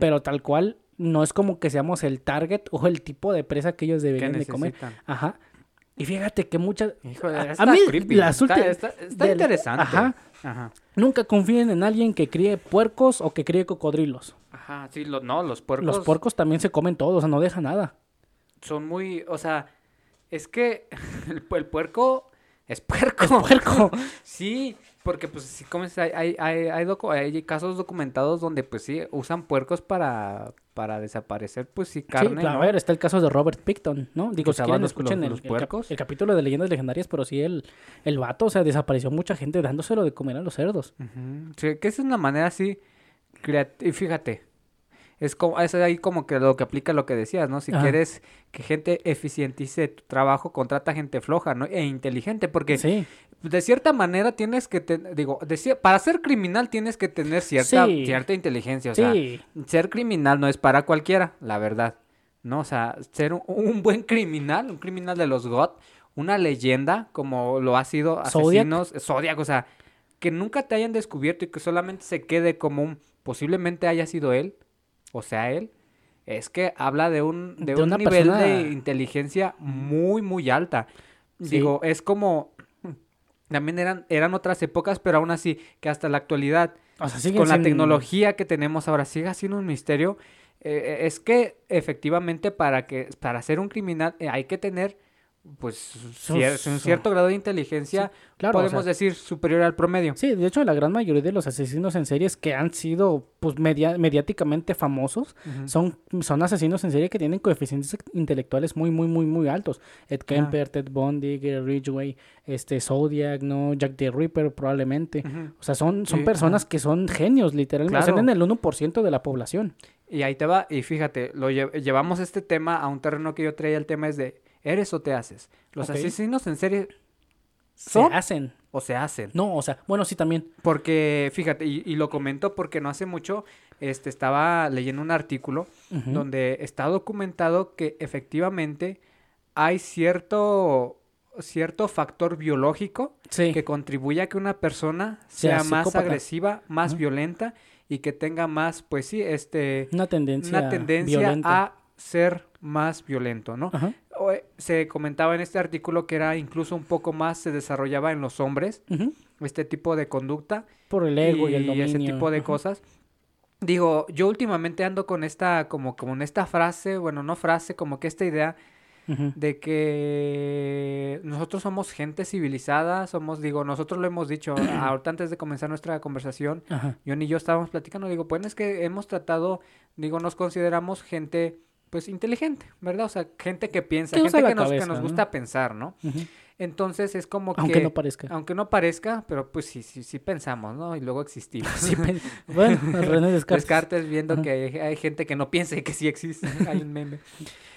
Pero tal cual, no es como que seamos el target o el tipo de presa que ellos ¿Qué deberían de comer. Ajá. Y fíjate que muchas... Híjole, A- a está mí creepy. las está, ulti- está- está del- interesante. Ajá. Ajá. Nunca confíen en alguien que críe puercos o que críe cocodrilos. Ajá, sí, lo- no, los puercos, Los puercos también se comen todo, o sea, no deja nada. son muy, o sea, es que el, el puerco es puerco. Es puerco. Sí, porque pues si comes, hay, hay, hay, hay docu- hay casos documentados donde pues sí, usan puercos para, para desaparecer, pues sí, carne, sí, claro, ¿no? a ver, está el caso de Robert Picton, ¿no? Digo, si usaban quieren escuchen los- el, los el cap- puercos. el capítulo de leyendas legendarias, pero sí el, el vato, o sea, desapareció mucha gente dándoselo de comer a los cerdos. Sí, que es una manera así, creativa, y fíjate, es como, es ahí como que lo que aplica lo que decías, ¿no? Si Ajá. quieres que gente eficientice tu trabajo, contrata gente floja, ¿no? E inteligente, porque Sí, de cierta manera tienes que, ten- digo, de para ser criminal tienes que tener cierta, Sí. cierta inteligencia, o sea, sí. ser criminal no es para cualquiera, la verdad, ¿no? O sea, ser un, un buen criminal, un criminal de los GOT, una leyenda como lo ha sido Zodiac. asesinos, Zodiac, o sea, que nunca te hayan descubierto y que solamente se quede como un, posiblemente haya sido él, o sea, él, es que habla de un, de De un nivel persona- de inteligencia muy, muy alta. Sí. Digo, es como, también eran, eran otras épocas, pero aún así, que hasta la actualidad, O sea, con la sin- tecnología que tenemos ahora sigue siendo un misterio. eh, es que efectivamente para que para ser un criminal eh, hay que tener pues Sus- un cierto grado de inteligencia, claro, o podemos sea, decir superior al promedio. Sí, de hecho, la gran mayoría de los asesinos en series que han sido pues media- mediáticamente famosos son, son asesinos en serie que tienen coeficientes intelectuales muy, muy, muy, muy altos. Ed Kemper, Ted Bundy, Gary Ridgway, este, Zodiac, ¿no? Jack the Ripper probablemente. O sea, son, son Sí, personas que son genios, literalmente. Claro. Son en el 1% de la población. Y ahí te va, y fíjate, lo lle- llevamos este tema a un terreno que yo traía, el tema es de ¿eres o te haces? Los asesinos en serie Se ¿Son? hacen. o se hacen. No, o sea, bueno, sí también. Porque, fíjate, y, y lo comento porque no hace mucho este, estaba leyendo un artículo donde está documentado que efectivamente hay cierto, cierto factor biológico Sí. que contribuye a que una persona Sea sea, más agresiva, más violenta y que tenga más, pues sí, este, Una tendencia, una tendencia violenta. a ser más violento, ¿no? Eh, Se comentaba en este artículo que era incluso un poco más, se desarrollaba en los hombres este tipo de conducta Por el ego y, el dominio. ese tipo de cosas. Digo, yo últimamente ando con esta, como, como en esta frase, bueno, no frase, como que esta idea de que nosotros somos gente civilizada, somos, digo, nosotros lo hemos dicho ahorita antes de comenzar nuestra conversación, yo ni yo estábamos platicando, digo, pues es que hemos tratado, digo, nos consideramos gente pues inteligente, ¿verdad? O sea, gente que piensa, gente que nos, que nos ¿no? gusta pensar, ¿no? Entonces es como que... Aunque no parezca. Aunque no parezca, pero pues sí, sí, sí pensamos, ¿no? Y luego existimos. Sí, bueno, René Descartes. Descartes viendo que hay, hay gente que no piensa y que sí existe. hay un meme.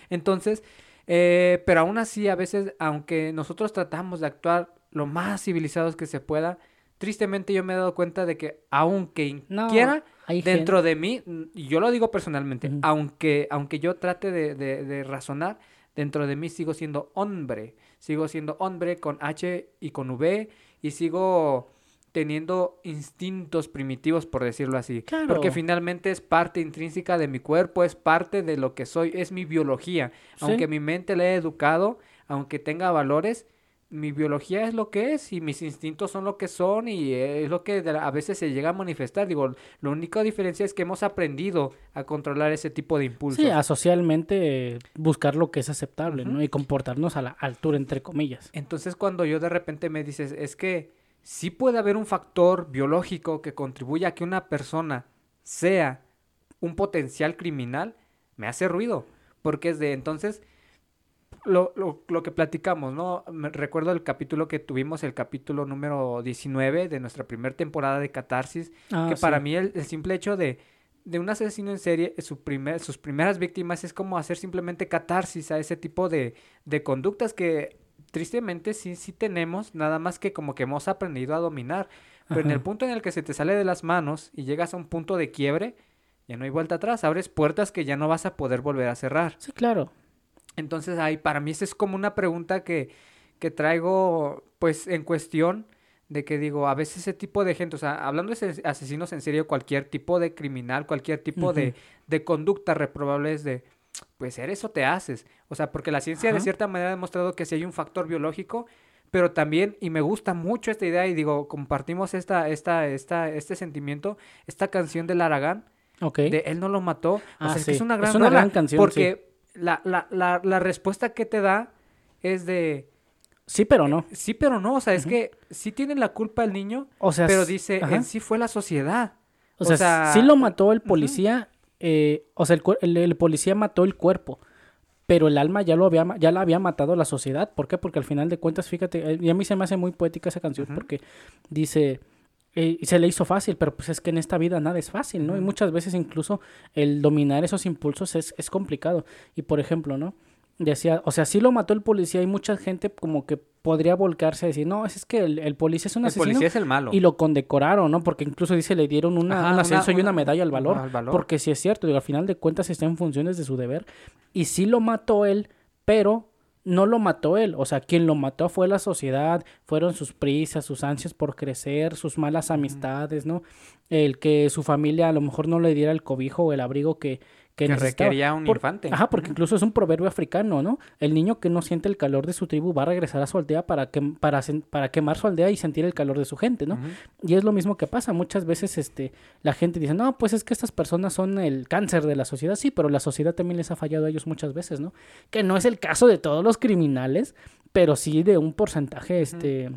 Entonces, eh, pero aún así, a veces, aunque nosotros tratamos de actuar lo más civilizados que se pueda, tristemente yo me he dado cuenta de que aunque No, quiera, dentro de mí, y yo lo digo personalmente, aunque, aunque yo trate de, de- de razonar, dentro de mí sigo siendo hombre, sigo siendo hombre con H y con V, y sigo teniendo instintos primitivos, por decirlo así. Claro. Porque finalmente es parte intrínseca de mi cuerpo, es parte de lo que soy, es mi biología. Sí. Aunque mi mente la he educado, aunque tenga valores, mi biología es lo que es y mis instintos son lo que son y es lo que a veces se llega a manifestar. Digo, la única diferencia es que hemos aprendido a controlar ese tipo de impulsos. Sí, a socialmente eh, buscar lo que es aceptable. ¿no? Y comportarnos a la altura, entre comillas. Entonces cuando yo de repente me dices, es que sí puede haber un factor biológico que contribuya a que una persona sea un potencial criminal, me hace ruido, porque es de entonces lo, lo, lo que platicamos, ¿no? Me recuerdo el capítulo que tuvimos, el capítulo número 19 de nuestra primera temporada de Catarsis, Ah, que sí. para mí el, el simple hecho de, de un asesino en serie, su primer, sus primeras víctimas es como hacer simplemente catarsis a ese tipo de, de conductas que tristemente sí, sí tenemos, nada más que como que hemos aprendido a dominar. Pero en el punto en el que se te sale de las manos y llegas a un punto de quiebre, ya no hay vuelta atrás, abres puertas que ya no vas a poder volver a cerrar. Sí, claro. Entonces, ahí para mí esa es como una pregunta que, que traigo pues en cuestión de que digo, a veces ese tipo de gente, o sea, hablando de ase- asesinos en serio, cualquier tipo de criminal, cualquier tipo de, de conducta reprobable es de, pues eres o te haces. O sea, porque la ciencia de cierta manera ha demostrado que sí hay un factor biológico, pero también, y me gusta mucho esta idea, y digo, compartimos esta, esta, esta, este sentimiento, esta canción del Aragán, Ok. de Él no lo mató. O Ah, sea, es que es una Es gran, una rola, gran canción, Porque la, la, la, la respuesta que te da es de Sí, pero no. sí, pero no. O sea, es que sí tiene la culpa el niño, O sea, pero dice, ajá. en sí fue la sociedad. O o sea, sea, sí lo mató el policía, eh, o sea, el, el- el policía mató el cuerpo, pero el alma ya lo había, ya la había matado la sociedad. ¿Por qué? Porque al final de cuentas, fíjate, eh, y a mí se me hace muy poética esa canción porque dice, eh, y se le hizo fácil, pero pues es que en esta vida nada es fácil, ¿no? Y muchas veces incluso el dominar esos impulsos es, es complicado. Y por ejemplo, ¿no? Decía, o sea, sí lo mató el policía y mucha gente como que podría volcarse a decir, no, es que el, el policía es un El asesino policía es el malo. y lo condecoraron, ¿no? Porque incluso dice le dieron una, Ajá, un una- ascenso y una una- medalla al valor. al valor. Porque sí es cierto, digo, al final de cuentas está en funciones de su deber. Y sí lo mató él, pero no lo mató él. O sea, quien lo mató fue la sociedad, fueron sus prisas, sus ansias por crecer, sus malas amistades, ¿no? El que su familia a lo mejor no le diera el cobijo o el abrigo que, que, que requería un Por- infante. Ajá, porque incluso es un proverbio africano, ¿no? El niño que no siente el calor de su tribu va a regresar a su aldea para, que, para, sen- para quemar su aldea y sentir el calor de su gente, ¿no? Y es lo mismo que pasa. Muchas veces este, la gente dice, no, pues es que estas personas son el cáncer de la sociedad. Sí, pero la sociedad también les ha fallado a ellos muchas veces, ¿no? Que no es el caso de todos los criminales, pero sí de un porcentaje, este...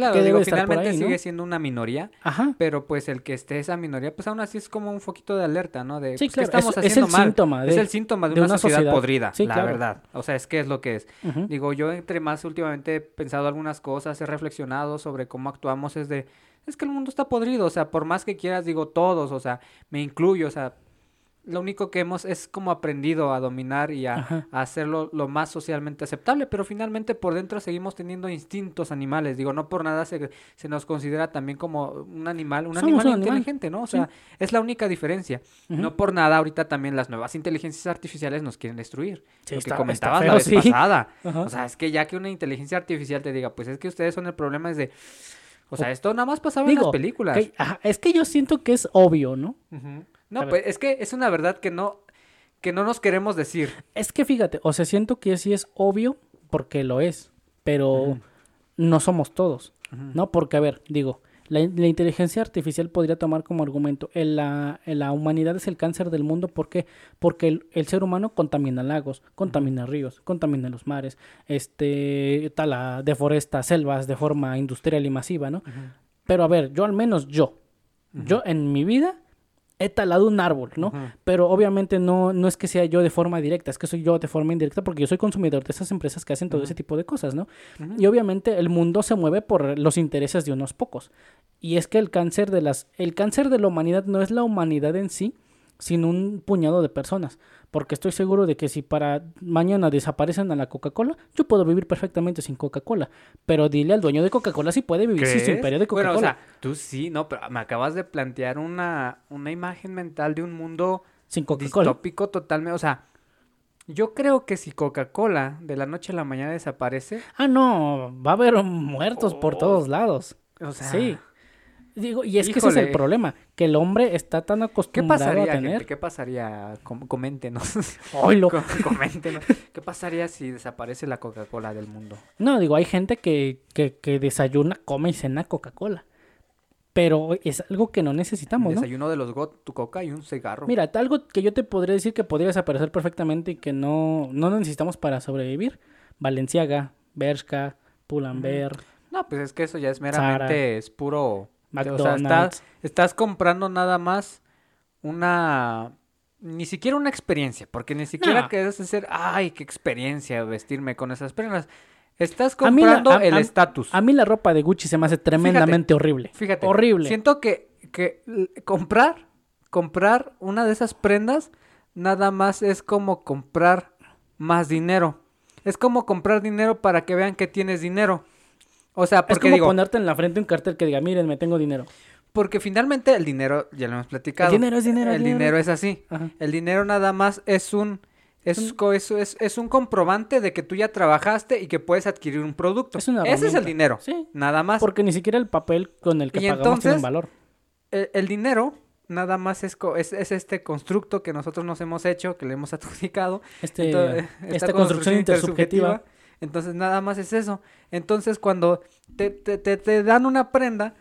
Claro, que digo, debe estar finalmente ahí, ¿no? sigue siendo una minoría, Ajá. pero pues el que esté esa minoría, pues aún así es como un foquito de alerta, ¿no? De, Sí, pues, ¿qué claro, estamos es- es haciendo el mal? síntoma es de- el síntoma de, de una, una sociedad, sociedad. podrida, Sí, la claro. verdad. O sea, es que es lo que es. Digo, yo entre más últimamente he pensado algunas cosas, he reflexionado sobre cómo actuamos, es de, es que el mundo está podrido, o sea, por más que quieras, digo, todos, o sea, me incluyo, o sea, lo único que hemos es como aprendido a dominar y a, hacerlo lo más socialmente aceptable, pero finalmente por dentro seguimos teniendo instintos animales, digo, no por nada se, se nos considera también como un animal, un Somos animal un animal. inteligente, ¿no? O Sí. sea, es la única diferencia. No por nada ahorita también las nuevas inteligencias artificiales nos quieren destruir. Sí, lo está- que comentabas feo, la vez sí. pasada. Ajá. O sea, es que ya que una inteligencia artificial te diga, pues es que ustedes son el problema, es de. O sea, esto nada más pasaba en las películas. que- ajá, es que yo siento que es obvio, ¿no? A No, pues es que es una verdad que no, que no nos queremos decir. Es que fíjate, o sea, siento que sí es obvio porque lo es, pero no somos todos. ¿no? Porque, a ver, digo, la, la inteligencia artificial podría tomar como argumento, el- la, el- la humanidad es el cáncer del mundo, ¿por qué? Porque el, el ser humano contamina lagos, contamina ríos, contamina los mares, este, tala, deforesta selvas de forma industrial y masiva, ¿no? Pero a ver, yo al menos yo, yo en mi vida he talado un árbol, ¿no? Pero obviamente no, no es que sea yo de forma directa, es que soy yo de forma indirecta porque yo soy consumidor de esas empresas que hacen todo ese tipo de cosas, ¿no? Y obviamente el mundo se mueve por los intereses de unos pocos. Y es que el cáncer de las el cáncer de la humanidad no es la humanidad en sí, sino un puñado de personas, porque estoy seguro de que si para mañana desaparecen a la Coca-Cola, yo puedo vivir perfectamente sin Coca-Cola, pero dile al dueño de Coca-Cola si puede vivir sin imperio de Coca-Cola. Bueno, o sea, tú sí, no, pero me acabas de plantear una, una imagen mental de un mundo sin Coca-Cola. distópico totalmente. O sea, yo creo que si Coca-Cola de la noche a la mañana desaparece, Ah, no, va a haber muertos por Oh, todos lados. o sea, sí. Digo, y es que ese es el problema, que el hombre está tan ¿qué acostumbrado pasaría, a gente? tener. ¿Qué pasaría? Com- coméntenos. Oilo. Com- coméntenos. ¿Qué pasaría si desaparece la Coca-Cola del mundo? No, digo, hay gente que, que, que desayuna, come y cena Coca-Cola. Pero es algo que no necesitamos, ¿no? Desayuno de los GOT, tu coca y un cigarro. Mira, algo que yo te podría decir que podría desaparecer perfectamente y que no, no necesitamos para sobrevivir. Valenciaga, Bershka, Pull&Bear, No, pues es que eso ya es meramente, es puro... O sea, estás, estás comprando nada más una... Ni siquiera una experiencia, porque ni siquiera No. quieres hacer, ay, qué experiencia vestirme con esas prendas. Estás A mí la- comprando a- el estatus. A mí la ropa de Gucci se me hace tremendamente horrible. Fíjate, Horrible. Siento que, que comprar, comprar una de esas prendas nada más es como comprar más dinero. Es como comprar dinero para que vean que tienes dinero. O sea, Es porque como digo, ponerte en la frente un cartel que diga, miren, me tengo dinero. porque finalmente el dinero, ya lo hemos platicado. dinero es dinero, El el dinero. dinero es así. Ajá. El dinero nada más es un es, es, es- es un comprobante de que tú ya trabajaste y que puedes adquirir un producto. Es una Ese es el dinero. Sí. Nada más. Porque ni siquiera el papel con el que Y pagamos tiene un valor. el, el dinero nada más es, co- es, es este constructo que nosotros nos hemos hecho, que le hemos adjudicado. Este, Entonces, esta construcción intersubjetiva. Entonces nada más es eso. Entonces cuando te, te, te, te dan una prenda,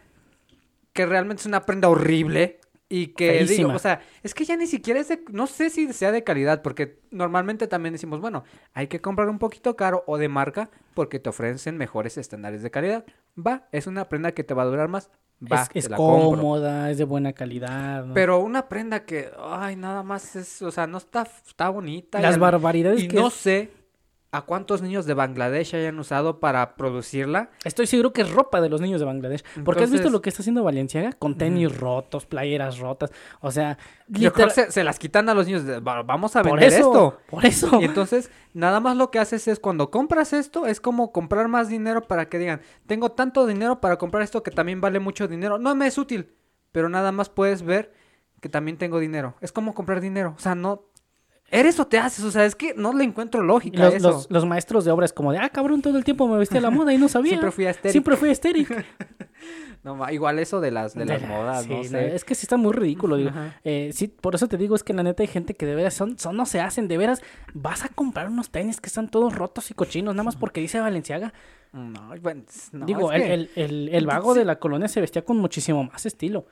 que realmente es una prenda horrible y que digo, o sea, es que ya ni siquiera es de, no sé si sea de calidad, porque normalmente también decimos, bueno, hay que comprar un poquito caro o de marca porque te ofrecen mejores estándares de calidad. Va, es una prenda que te va a durar más. Va, es es compro. cómoda, es de buena calidad. ¿no? Pero una prenda que, ay, nada más es, o sea, no está, está bonita. Las barbaridades Y que no es- sé a cuántos niños de Bangladesh hayan usado para producirla. Estoy seguro que es ropa de los niños de Bangladesh. Porque has visto lo que está haciendo Valenciaga con tenis rotos, playeras rotas. O sea, Yo creo literal- que se, se las quitan a los niños. de, "Va- vamos a por vender eso, esto. por eso. Y entonces, nada más lo que haces es cuando compras esto, es como comprar más dinero para que digan, tengo tanto dinero para comprar esto que también vale mucho dinero. No me es útil, pero nada más puedes ver que también tengo dinero. Es como comprar dinero. O sea, no... Eres o te haces, o sea, es que no le encuentro lógica a los, eso. los- los maestros de obra es como de, ah, cabrón, todo el tiempo me vestía a la moda y no sabía. Siempre fui aesthetic. Siempre fui estéril. No, igual eso de las, de las modas, no sé. Es que sí está muy ridículo, digo. Eh, sí, por eso te digo, es que la neta hay gente que de veras son, son no se hacen, de veras. Vas a comprar unos tenis que están todos rotos y cochinos, nada más porque dice Valenciaga. No, bueno, no, digo, es el, que el, el- el vago de la colonia se vestía con muchísimo más estilo.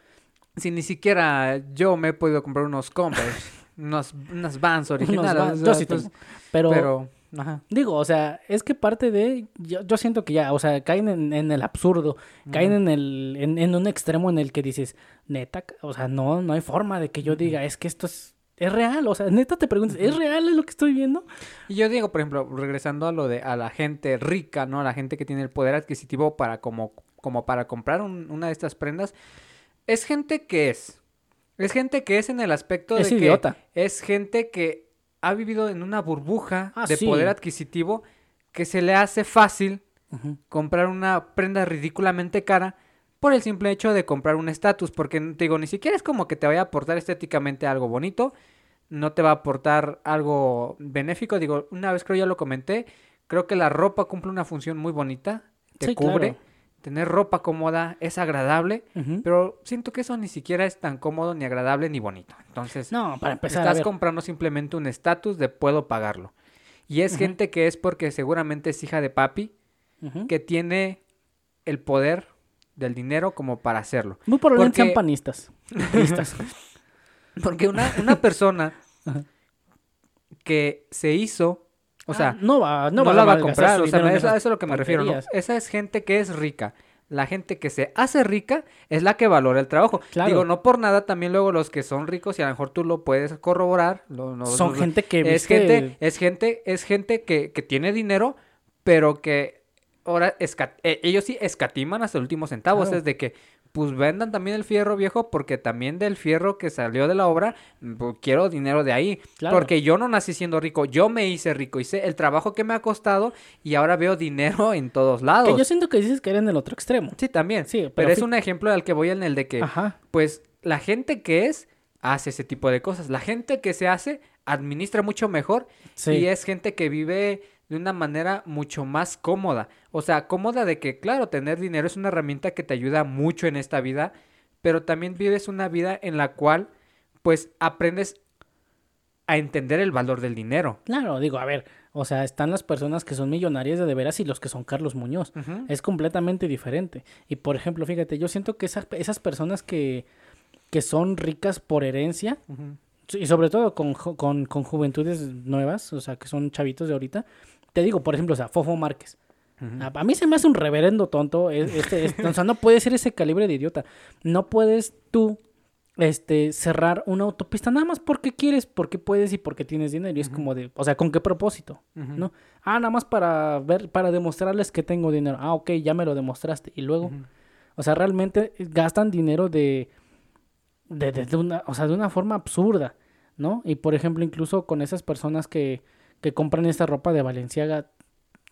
si ni siquiera yo me he podido comprar unos Converse, unos, unas Vans originales. Unos sí pues. Pero, pero, ajá. digo, o sea, es que parte de. Yo, yo siento que ya, o sea, caen en, en el absurdo, caen en, el, en, en un extremo en el que dices, neta, o sea, no, no hay forma de que yo diga, es que esto es. Es real, o sea, neta te preguntas, ¿es real lo que estoy viendo? Y yo digo, por ejemplo, regresando a lo de a la gente rica, ¿no? A la gente que tiene el poder adquisitivo para como, como para comprar un- una de estas prendas, es gente que es. Es gente que es en el aspecto Es de idiota. que es gente que ha vivido en una burbuja Ah, de sí. poder adquisitivo que se le hace fácil comprar una prenda ridículamente cara por el simple hecho de comprar un estatus, porque te digo, ni siquiera es como que te vaya a aportar estéticamente algo bonito, no te va a aportar algo benéfico, digo, una vez creo ya lo comenté, creo que la ropa cumple una función muy bonita, te Sí, cubre, claro. Tener ropa cómoda es agradable, pero siento que eso ni siquiera es tan cómodo, ni agradable, ni bonito. Entonces, No, para empezar estás comprando simplemente un estatus de puedo pagarlo. Y es gente que es porque seguramente es hija de papi, que tiene el poder del dinero como para hacerlo. Muy probablemente Porque- panistas. Panistas. Porque una, una persona que se hizo, o sea, Ah, no va, no, no, va la va a comprar, o sea, eso, a esas eso es lo que me refiero. Esa es gente que es rica. la gente que se hace rica es la que valora el trabajo. Claro. Digo, no por nada también luego los que son ricos y a lo mejor tú lo puedes corroborar. lo- no- Son gente que es gente, es gente, es gente que, que tiene dinero, pero que ahora eh, ellos sí escatiman hasta el último centavo. Claro. Es de que pues vendan también el fierro viejo porque también del fierro que salió de la obra pues, quiero dinero de ahí. Claro. Porque yo no nací siendo rico, yo me hice rico, hice el trabajo que me ha costado y ahora veo dinero en todos lados. Que yo siento que dices que eres en el otro extremo. Sí, también. Sí, pero pero, es un ejemplo al que voy en el de que Ajá. pues la gente que es hace ese tipo de cosas. La gente que se hace administra mucho mejor Sí. y es gente que vive de una manera mucho más cómoda. O sea, cómoda de que, claro, tener dinero es una herramienta que te ayuda mucho en esta vida, pero también vives una vida en la cual, pues, aprendes a entender el valor del dinero. Claro, digo, a ver, o sea, están las personas que son millonarias de de veras y los que son Carlos Muñoz. Es completamente diferente. Y por ejemplo, fíjate, yo siento que esas, esas personas que, que son ricas por herencia, y sobre todo con, con, con juventudes nuevas, o sea, que son chavitos de ahorita, te digo, por ejemplo, o sea, Fofo Márquez. A, a mí se me hace un reverendo tonto. es- Este, este, o sea, no puedes ser ese calibre de idiota. No puedes tú este, cerrar una autopista nada más porque quieres, porque puedes y porque tienes dinero. Y es como de, o sea, ¿con qué propósito? ¿No? Ah, nada más para ver, para demostrarles que tengo dinero. Ah, ok, ya me lo demostraste. Y luego, o sea, realmente gastan dinero de, de, de- de una, o sea, de una forma absurda, ¿no? Y por ejemplo, incluso con esas personas que, que compran esta ropa de Valenciaga,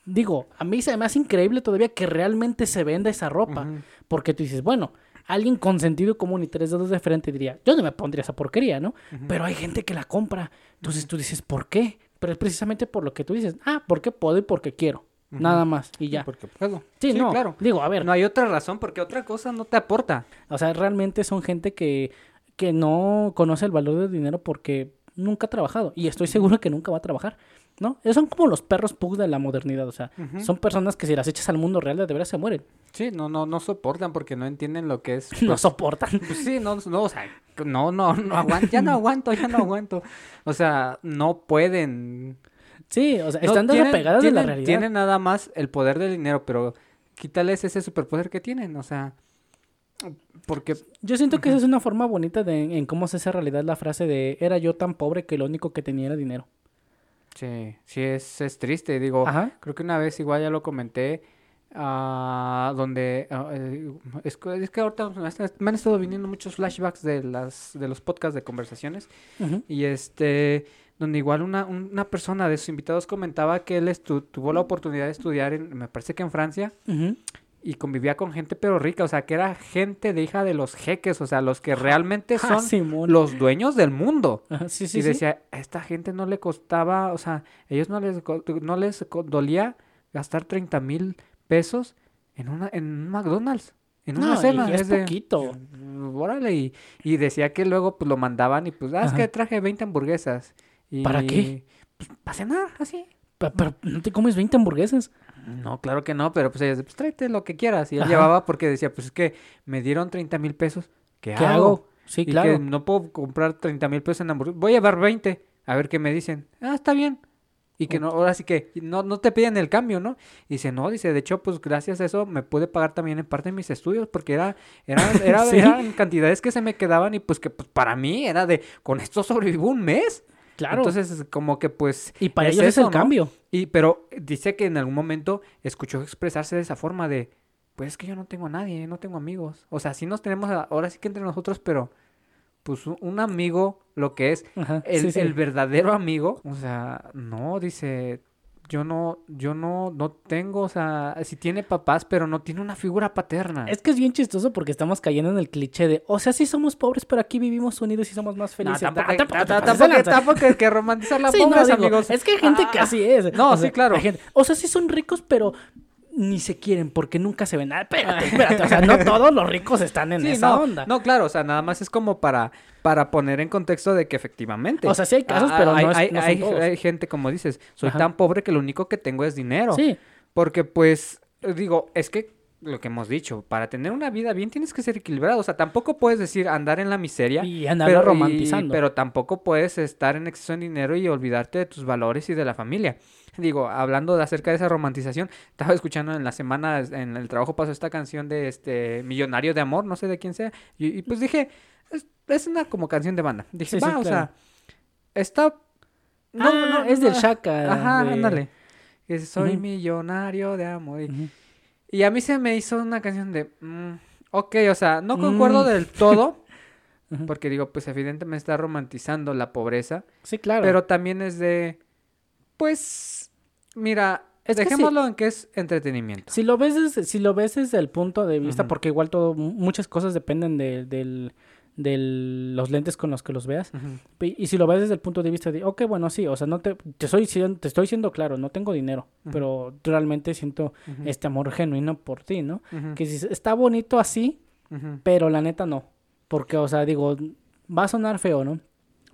digo, a mí se me hace increíble todavía que realmente se venda esa ropa, porque tú dices, bueno, alguien con sentido común y tres dedos de frente diría, yo no me pondría esa porquería, ¿no? Pero hay gente que la compra, entonces tú dices, ¿por qué? Pero es precisamente por lo que tú dices, ah, porque puedo y porque quiero, nada más, y ya. Porque puedo. Sí, no, claro. digo, a ver, No hay otra razón porque otra cosa no te aporta. O sea, realmente son gente que, que no conoce el valor del dinero porque nunca ha trabajado. Y estoy seguro que nunca va a trabajar. ¿No? Esos son como los perros pug de la modernidad. O sea, son personas que si las echas al mundo real de veras se mueren. Sí, no, no, no soportan porque no entienden lo que es. No pues, soportan. pues sí, no, no, o sea, no, no, no aguanto, ya no aguanto, ya no aguanto. O sea, no pueden. Sí, o sea, no, están desapegadas de la realidad. Tienen nada más el poder del dinero, pero quítales ese superpoder que tienen, o sea. Porque. Yo siento que esa es una forma bonita de en cómo se hace realidad la frase de era yo tan pobre que lo único que tenía era dinero. Sí, sí, es, es triste. Digo, Ajá. creo que una vez igual ya lo comenté. ah, donde eh, es, que- es que ahorita me han- estado viniendo muchos flashbacks de las de los podcasts de conversaciones y este donde igual una, un- una persona de sus invitados comentaba que él estu- tuvo la oportunidad de estudiar en, me parece que en Francia Ujú. Y convivía con gente pero rica, o sea que era gente de hija de los jeques, o sea los que realmente Ah, son Simón. los dueños del mundo. Ajá, sí, sí, y decía, a esta gente no le costaba, o sea, ellos no les, no les dolía gastar 30 mil pesos en, una, en un McDonald's, en No, una y cena. es de, poquito. "Mm, Órale, y, y decía que luego pues lo mandaban y pues, ah, es que traje 20 hamburguesas. Y, ¿Para qué? Pues para cenar, así. Pe- Pero, no te comes 20 hamburguesas. No, claro que no, pero pues ellos, pues tráete lo que quieras. Y él Ajá. llevaba porque decía, pues es que me dieron 30 mil pesos, ¿qué, ¿Qué hago? hago? Sí, y claro. que no puedo comprar 30 mil pesos en hamburguesas. Voy a llevar 20, a ver qué me dicen. Ah, está bien. Y que no, ahora sí que no, no te piden el cambio, ¿no? Y dice, no, dice, de hecho, pues gracias a eso me pude pagar también en parte de mis estudios, porque era, era, era, Sí. eran cantidades que se me quedaban y pues que pues, para mí era de, con esto sobrevivo un mes. Claro. Entonces, como que pues... y para es ellos es eso, el ¿no? cambio. Y, pero dice que en algún momento escuchó expresarse de esa forma de, pues es que yo no tengo a nadie, no tengo amigos. O sea, sí nos tenemos ahora sí que entre nosotros, pero pues un- un amigo, lo que es Ajá, el, sí, sí. el verdadero amigo, o sea, no, dice, yo no, yo no, no tengo, o sea, si tiene papás, pero no tiene una figura paterna. Es que es bien chistoso porque estamos cayendo en el cliché de, o sea, sí somos pobres, pero aquí vivimos unidos y somos más No, felices. tampoco, Ah, tampoco tampoco- tampoco que romantizar la Sí, no, pobreza, digo, amigos. Es que hay gente que Ah, así es. No, O sí, claro. gente- o sea, sí son ricos, pero ni se quieren porque nunca se ven. Ah, espérate, espérate. O sea, no todos los ricos están en Sí, esa no, onda. no, claro, o sea, nada más es como para, para poner en contexto de que efectivamente. O sea, sí hay casos, ah, pero hay, no es- hay, no son hay- todos. hay gente, como dices, soy Ajá. tan pobre que lo único que tengo es dinero. Sí, Porque, pues, digo, es que lo que hemos dicho, para tener una vida bien tienes que ser equilibrado. O sea, tampoco puedes decir andar en la miseria. Y andar pero, y- romantizando. pero tampoco puedes estar en exceso en dinero y olvidarte de tus valores y de la familia. Digo, hablando de acerca de esa romantización, estaba escuchando en la semana, en el trabajo pasó esta canción de este Millonario de Amor, no sé de quién sea, y, y pues dije, es, es una como canción de banda. Dije, Sí, sí, va, o claro. sea, está... Ah, es del no, Shaka. Ajá, de- ándale. Que soy millonario de amor. y-. y a mí se me hizo una canción de, mm, ok, o sea, no concuerdo Mm. del todo, porque digo, pues evidentemente está romantizando la pobreza, Sí, claro. pero también es de, pues, mira, Es que sí. dejémoslo en que es entretenimiento. Si lo ves desde, si lo ves desde el punto de vista, porque igual todo, muchas cosas dependen de, del, del- los lentes con los que los veas. Ujú, Y, y si lo ves desde el punto de vista de, ok, bueno, sí, o sea, no te, te, soy, te estoy diciendo claro, no tengo dinero, Ujú. pero realmente siento ujú, este amor genuino por ti, ¿no? Que si está bonito así, pero la neta no. Porque, o sea, digo, va a sonar feo, ¿no?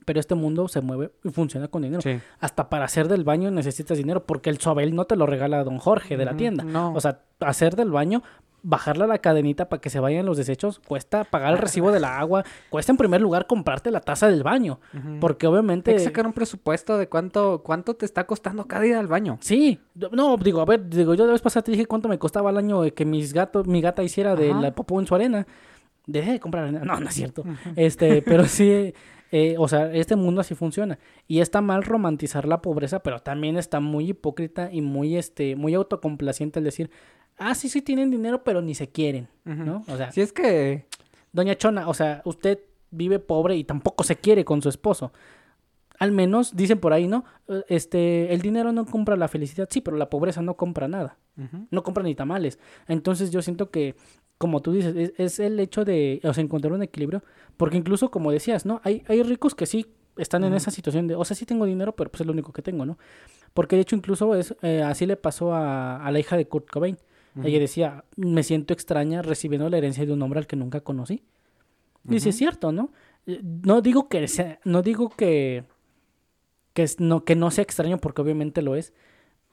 Pero este mundo se mueve y funciona con dinero. Sí. Hasta para hacer del baño necesitas dinero, porque el suabel no te lo regala don Jorge de la tienda. No. O sea, hacer del baño, bajarle a la cadenita para que se vayan los desechos, cuesta pagar el recibo de la agua, cuesta en primer lugar comprarte la taza del baño, porque obviamente... Hay que sacar un presupuesto de cuánto, cuánto te está costando cada ida al baño. Sí, no, digo, a ver, digo, yo la vez pasada te dije cuánto me costaba al año eh, que mis gatos, mi gata hiciera de Ajá. la popó en su arena. Dejé de comprar arena. No, no es cierto. Este, pero sí, eh, o sea, este mundo así funciona. Y está mal romantizar la pobreza, pero también está muy hipócrita y muy, este, muy autocomplaciente el decir, ah, sí, sí tienen dinero, pero ni se quieren. ¿no? O sea, Si es que... Doña Chona, o sea, usted vive pobre y tampoco se quiere con su esposo. Al menos, dicen por ahí, ¿no? Eh, Este, el dinero no compra la felicidad, sí, pero la pobreza no compra nada. No compra ni tamales. Entonces yo siento que, como tú dices, es, es el hecho de, o sea, encontrar un equilibrio. Porque incluso, como decías, ¿no? Hay, hay ricos que sí están en esa situación de, o sea, sí tengo dinero, pero pues es lo único que tengo, ¿no? Porque de hecho incluso es, eh, así le pasó a, a la hija de Kurt Cobain. Ella decía, me siento extraña recibiendo la herencia de un hombre al que nunca conocí. Y sí es cierto, ¿no? Eh, No digo que sea, no digo que, que, no, que no sea extraño porque obviamente lo es.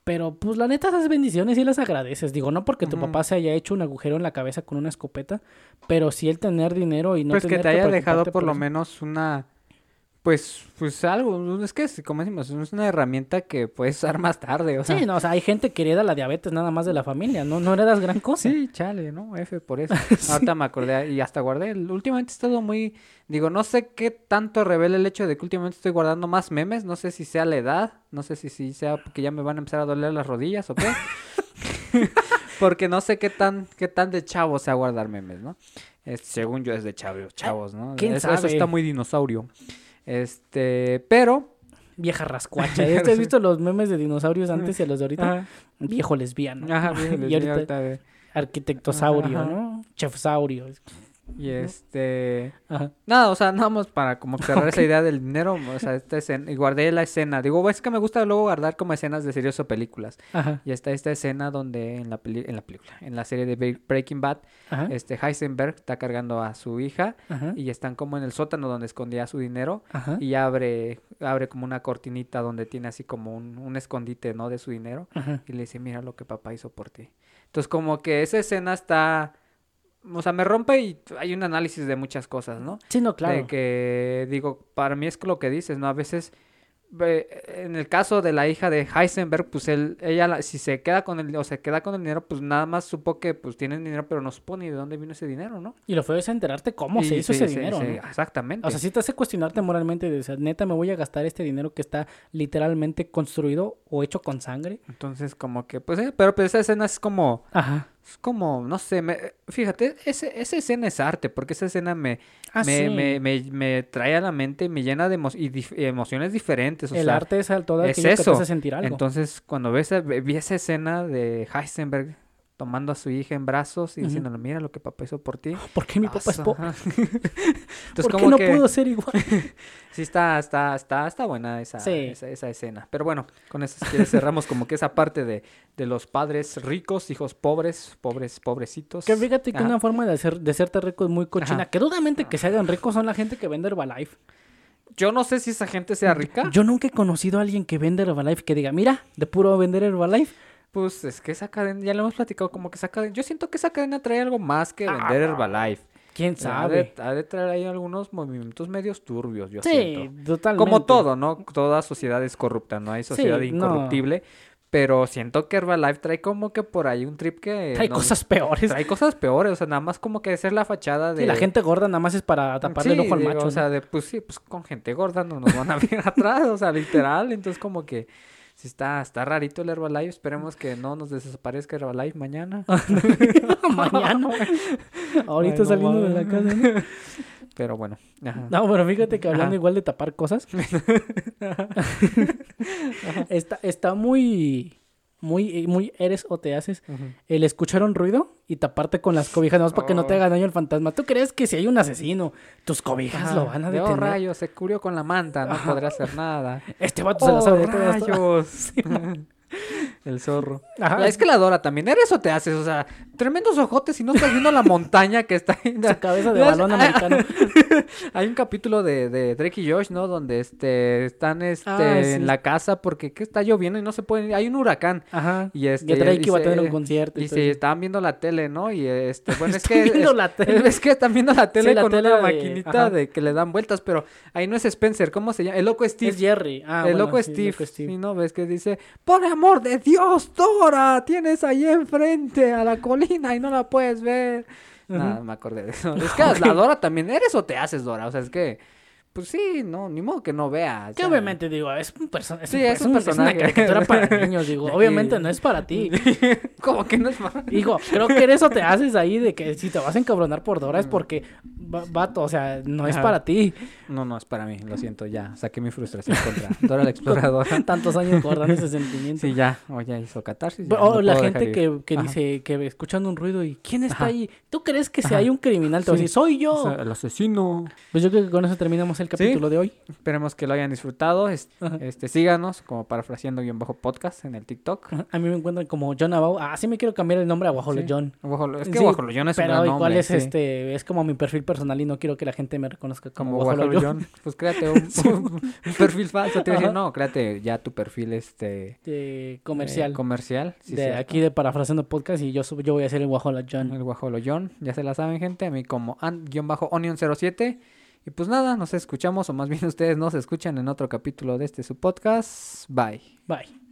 Pero pues la neta esas bendiciones sí las agradeces. Digo, no porque tu papá se haya hecho un agujero en la cabeza con una escopeta, pero sí el tener dinero y no pues que tener te haya dejado por lo menos una pues pues algo es que es, como decimos es una herramienta que puedes usar más tarde o sea. Sí, no, o sea, hay gente que hereda la diabetes nada más de la familia, no, no heredas gran cosa. sí chale no F por eso. Ahorita me acordé y hasta guardé últimamente he estado muy digo no sé qué tanto revela el hecho de que últimamente estoy guardando más memes no sé si sea la edad no sé si, si sea porque ya me van a empezar a doler las rodillas o qué. Porque no sé qué tan qué tan de chavo sea guardar memes no Es- según yo es de chavos chavos no ¿quién eso, eso sabe? está muy dinosaurio este pero Vieja rascuacha. ¿Ya te has visto los memes de dinosaurios antes y a los de ahorita? Ajá, Viejo lesbiano. ajá, bien, y bien, ahorita de- arquitectosaurio, Ajá. ¿no? Chefsaurio. Y este Ajá. Nada, o sea, nada más para como cerrar esa idea del dinero, o sea, esta escena, y guardé la escena. Digo, es que me gusta luego guardar como escenas de series o películas. Ajá. Y está esta escena donde en la, peli- en la película, en la serie de Bre- Breaking Bad, Ajá. este Heisenberg está cargando a su hija y están como en el sótano donde escondía su dinero y abre, abre como una cortinita donde tiene así como un, un escondite, ¿no? De su dinero y le dice, mira lo que papá hizo por ti. Entonces como que esa escena está, o sea, me rompe y hay un análisis de muchas cosas, ¿no? Sí, no, claro. De que, digo, para mí es lo que dices, ¿no? A veces, ve, en el caso de la hija de Heisenberg, pues él, ella, la- si se queda con el, o se queda con el dinero, pues nada más supo que, pues tienen dinero, pero no supo ni de dónde vino ese dinero, ¿no? Y lo feo es enterarte cómo se hizo se- ese se- dinero, ¿no? Exactamente. O sea, sí te hace cuestionarte moralmente de, o sea, neta, me voy a gastar este dinero que está literalmente construido o hecho con sangre. Entonces, como que, pues, eh, pero pues esa escena es como, Ajá. Es como, no sé, me, fíjate, ese, esa escena es arte, porque esa escena me, Ah, me, sí. me, me, me trae a la mente, me llena de emo- y dif- emociones diferentes, o el sea, arte es al todo es aquello que te eso. hace sentir algo. Entonces, cuando ves, vi esa escena de Heisenberg tomando a su hija en brazos y Ujú. diciéndole, mira lo que papá hizo por ti. ¿Por qué mi papá es pobre? Entonces, ¿Por qué no que puedo ser igual? sí está, está, está, está buena esa, Sí. esa, esa escena. Pero bueno, con eso cerramos como que esa parte de, de los padres ricos, hijos pobres, pobres, pobrecitos. Que fíjate que Ajá. una forma de, hacer, de serte rico es muy cochina. Ajá. Que dudamente que se hagan ricos son la gente que vende Herbalife. Yo no sé si esa gente sea rica. Yo nunca he conocido a alguien que vende Herbalife que diga, mira, de puro vender Herbalife, Pues es que esa cadena, ya lo hemos platicado, como que esa cadena, yo siento que esa cadena trae algo más que Ah, vender no. Herbalife. ¿Quién Ha de, sabe? ha de traer ahí algunos movimientos medios turbios, yo Sí, siento. totalmente. Como todo, ¿no? Toda sociedad es corrupta, no hay sociedad Sí, no. incorruptible. Pero siento que Herbalife trae como que por ahí un trip que... Hay no- cosas peores. Trae cosas peores, o sea, nada más como que ser la fachada de... Sí, la gente gorda nada más es para taparle el Sí, ojo al macho. O ¿no? sea, de, pues sí, pues con gente gorda no nos van a ver atrás, o sea, literal. Entonces, como que sí está, está rarito el Herbalife. Esperemos que no nos desaparezca Herbalife mañana. Mañana. Ahorita Ay, no saliendo de la casa. ¿no? Pero bueno. ajá. No, pero fíjate que hablando Ajá. igual de tapar cosas. está, está muy, muy, muy eres o te haces el escuchar un ruido y taparte con las cobijas, nada más para que no te Oh. haga daño el fantasma. ¿Tú crees que si hay un asesino, tus cobijas Ajá, lo van a oh, detener? rayos, se cubrió con la manta, no podrá hacer nada. Este vato se la ¡Oh, sabe de todas. rayos! El zorro. Ajá. Es que la Dora también, ¿eres o te haces? O sea, tremendos ojotes y no estás viendo la montaña que está ahí. Su cabeza de balón americano. Hay un capítulo de, de Drake y Josh, ¿no? Donde este, están este, Ah, sí. en la casa porque ¿qué está lloviendo y no se pueden. Hay un huracán. Ajá. Y este. Y Drake iba a tener un concierto. Y todo se eso. estaban viendo la tele, ¿no? Y este, bueno, es que. viendo es, la tele. es que están viendo la tele la con tele una de- maquinita ajá. de que le dan vueltas, pero ahí no es Spencer, ¿cómo se llama? El loco Steve. Es Jerry. Ah, el bueno, loco sí, Steve, loco Steve. ¿sí no ves que dice, por amor de Dios, Dora, tienes ahí enfrente a la colina y no la puedes ver. Nada, me acordé de eso. Es que la Dora también, ¿eres o te haces Dora? O sea, es que, pues sí, no, ni modo que no veas. Que obviamente digo, es un personaje. Sí, es un Es una personaje. caricatura para niños, digo. Obviamente no es para ti. Como que no es más. Digo, creo que eso te haces ahí de que si te vas a encabronar por Dora es porque, va- vato, o sea, no es Ajá. para ti. No, no, es para mí, lo siento, ya. Saqué mi frustración contra Dora la exploradora. Tantos años guardando ese sentimiento. Sí, ya, o ya hizo catarsis. ya, O no la gente que, que dice que escuchan un ruido y ¿quién está Ajá. ahí? ¿Tú crees que si Ajá. hay un criminal te va a Sí. decir, soy yo? O sea, el asesino. Pues yo creo que con eso terminamos el capítulo de hoy. Esperemos que lo hayan disfrutado. Este, síganos como parafraseando guion bajo podcast en el TikTok. A mí me encuentran como John Abau. Ah, sí me quiero cambiar el nombre a Guajolo Sí. John. Guajolo- es que Sí, Guajolollón es un gran igual nombre, es este, es como mi perfil personal y no quiero que la gente me reconozca como, Como Guajolo John. Pues créate un, un- un perfil falso. Te decir, no, créate ya tu perfil este de comercial. eh, comercial. de cierto. aquí de parafraseando podcast y yo, yo voy a ser el Guajolo John. El Guajolollón. Ya se la saben, gente. A mí como an- guion bajo Onion07. Y pues nada, nos escuchamos, o más bien ustedes nos escuchan en otro capítulo de este su podcast. Bye. Bye.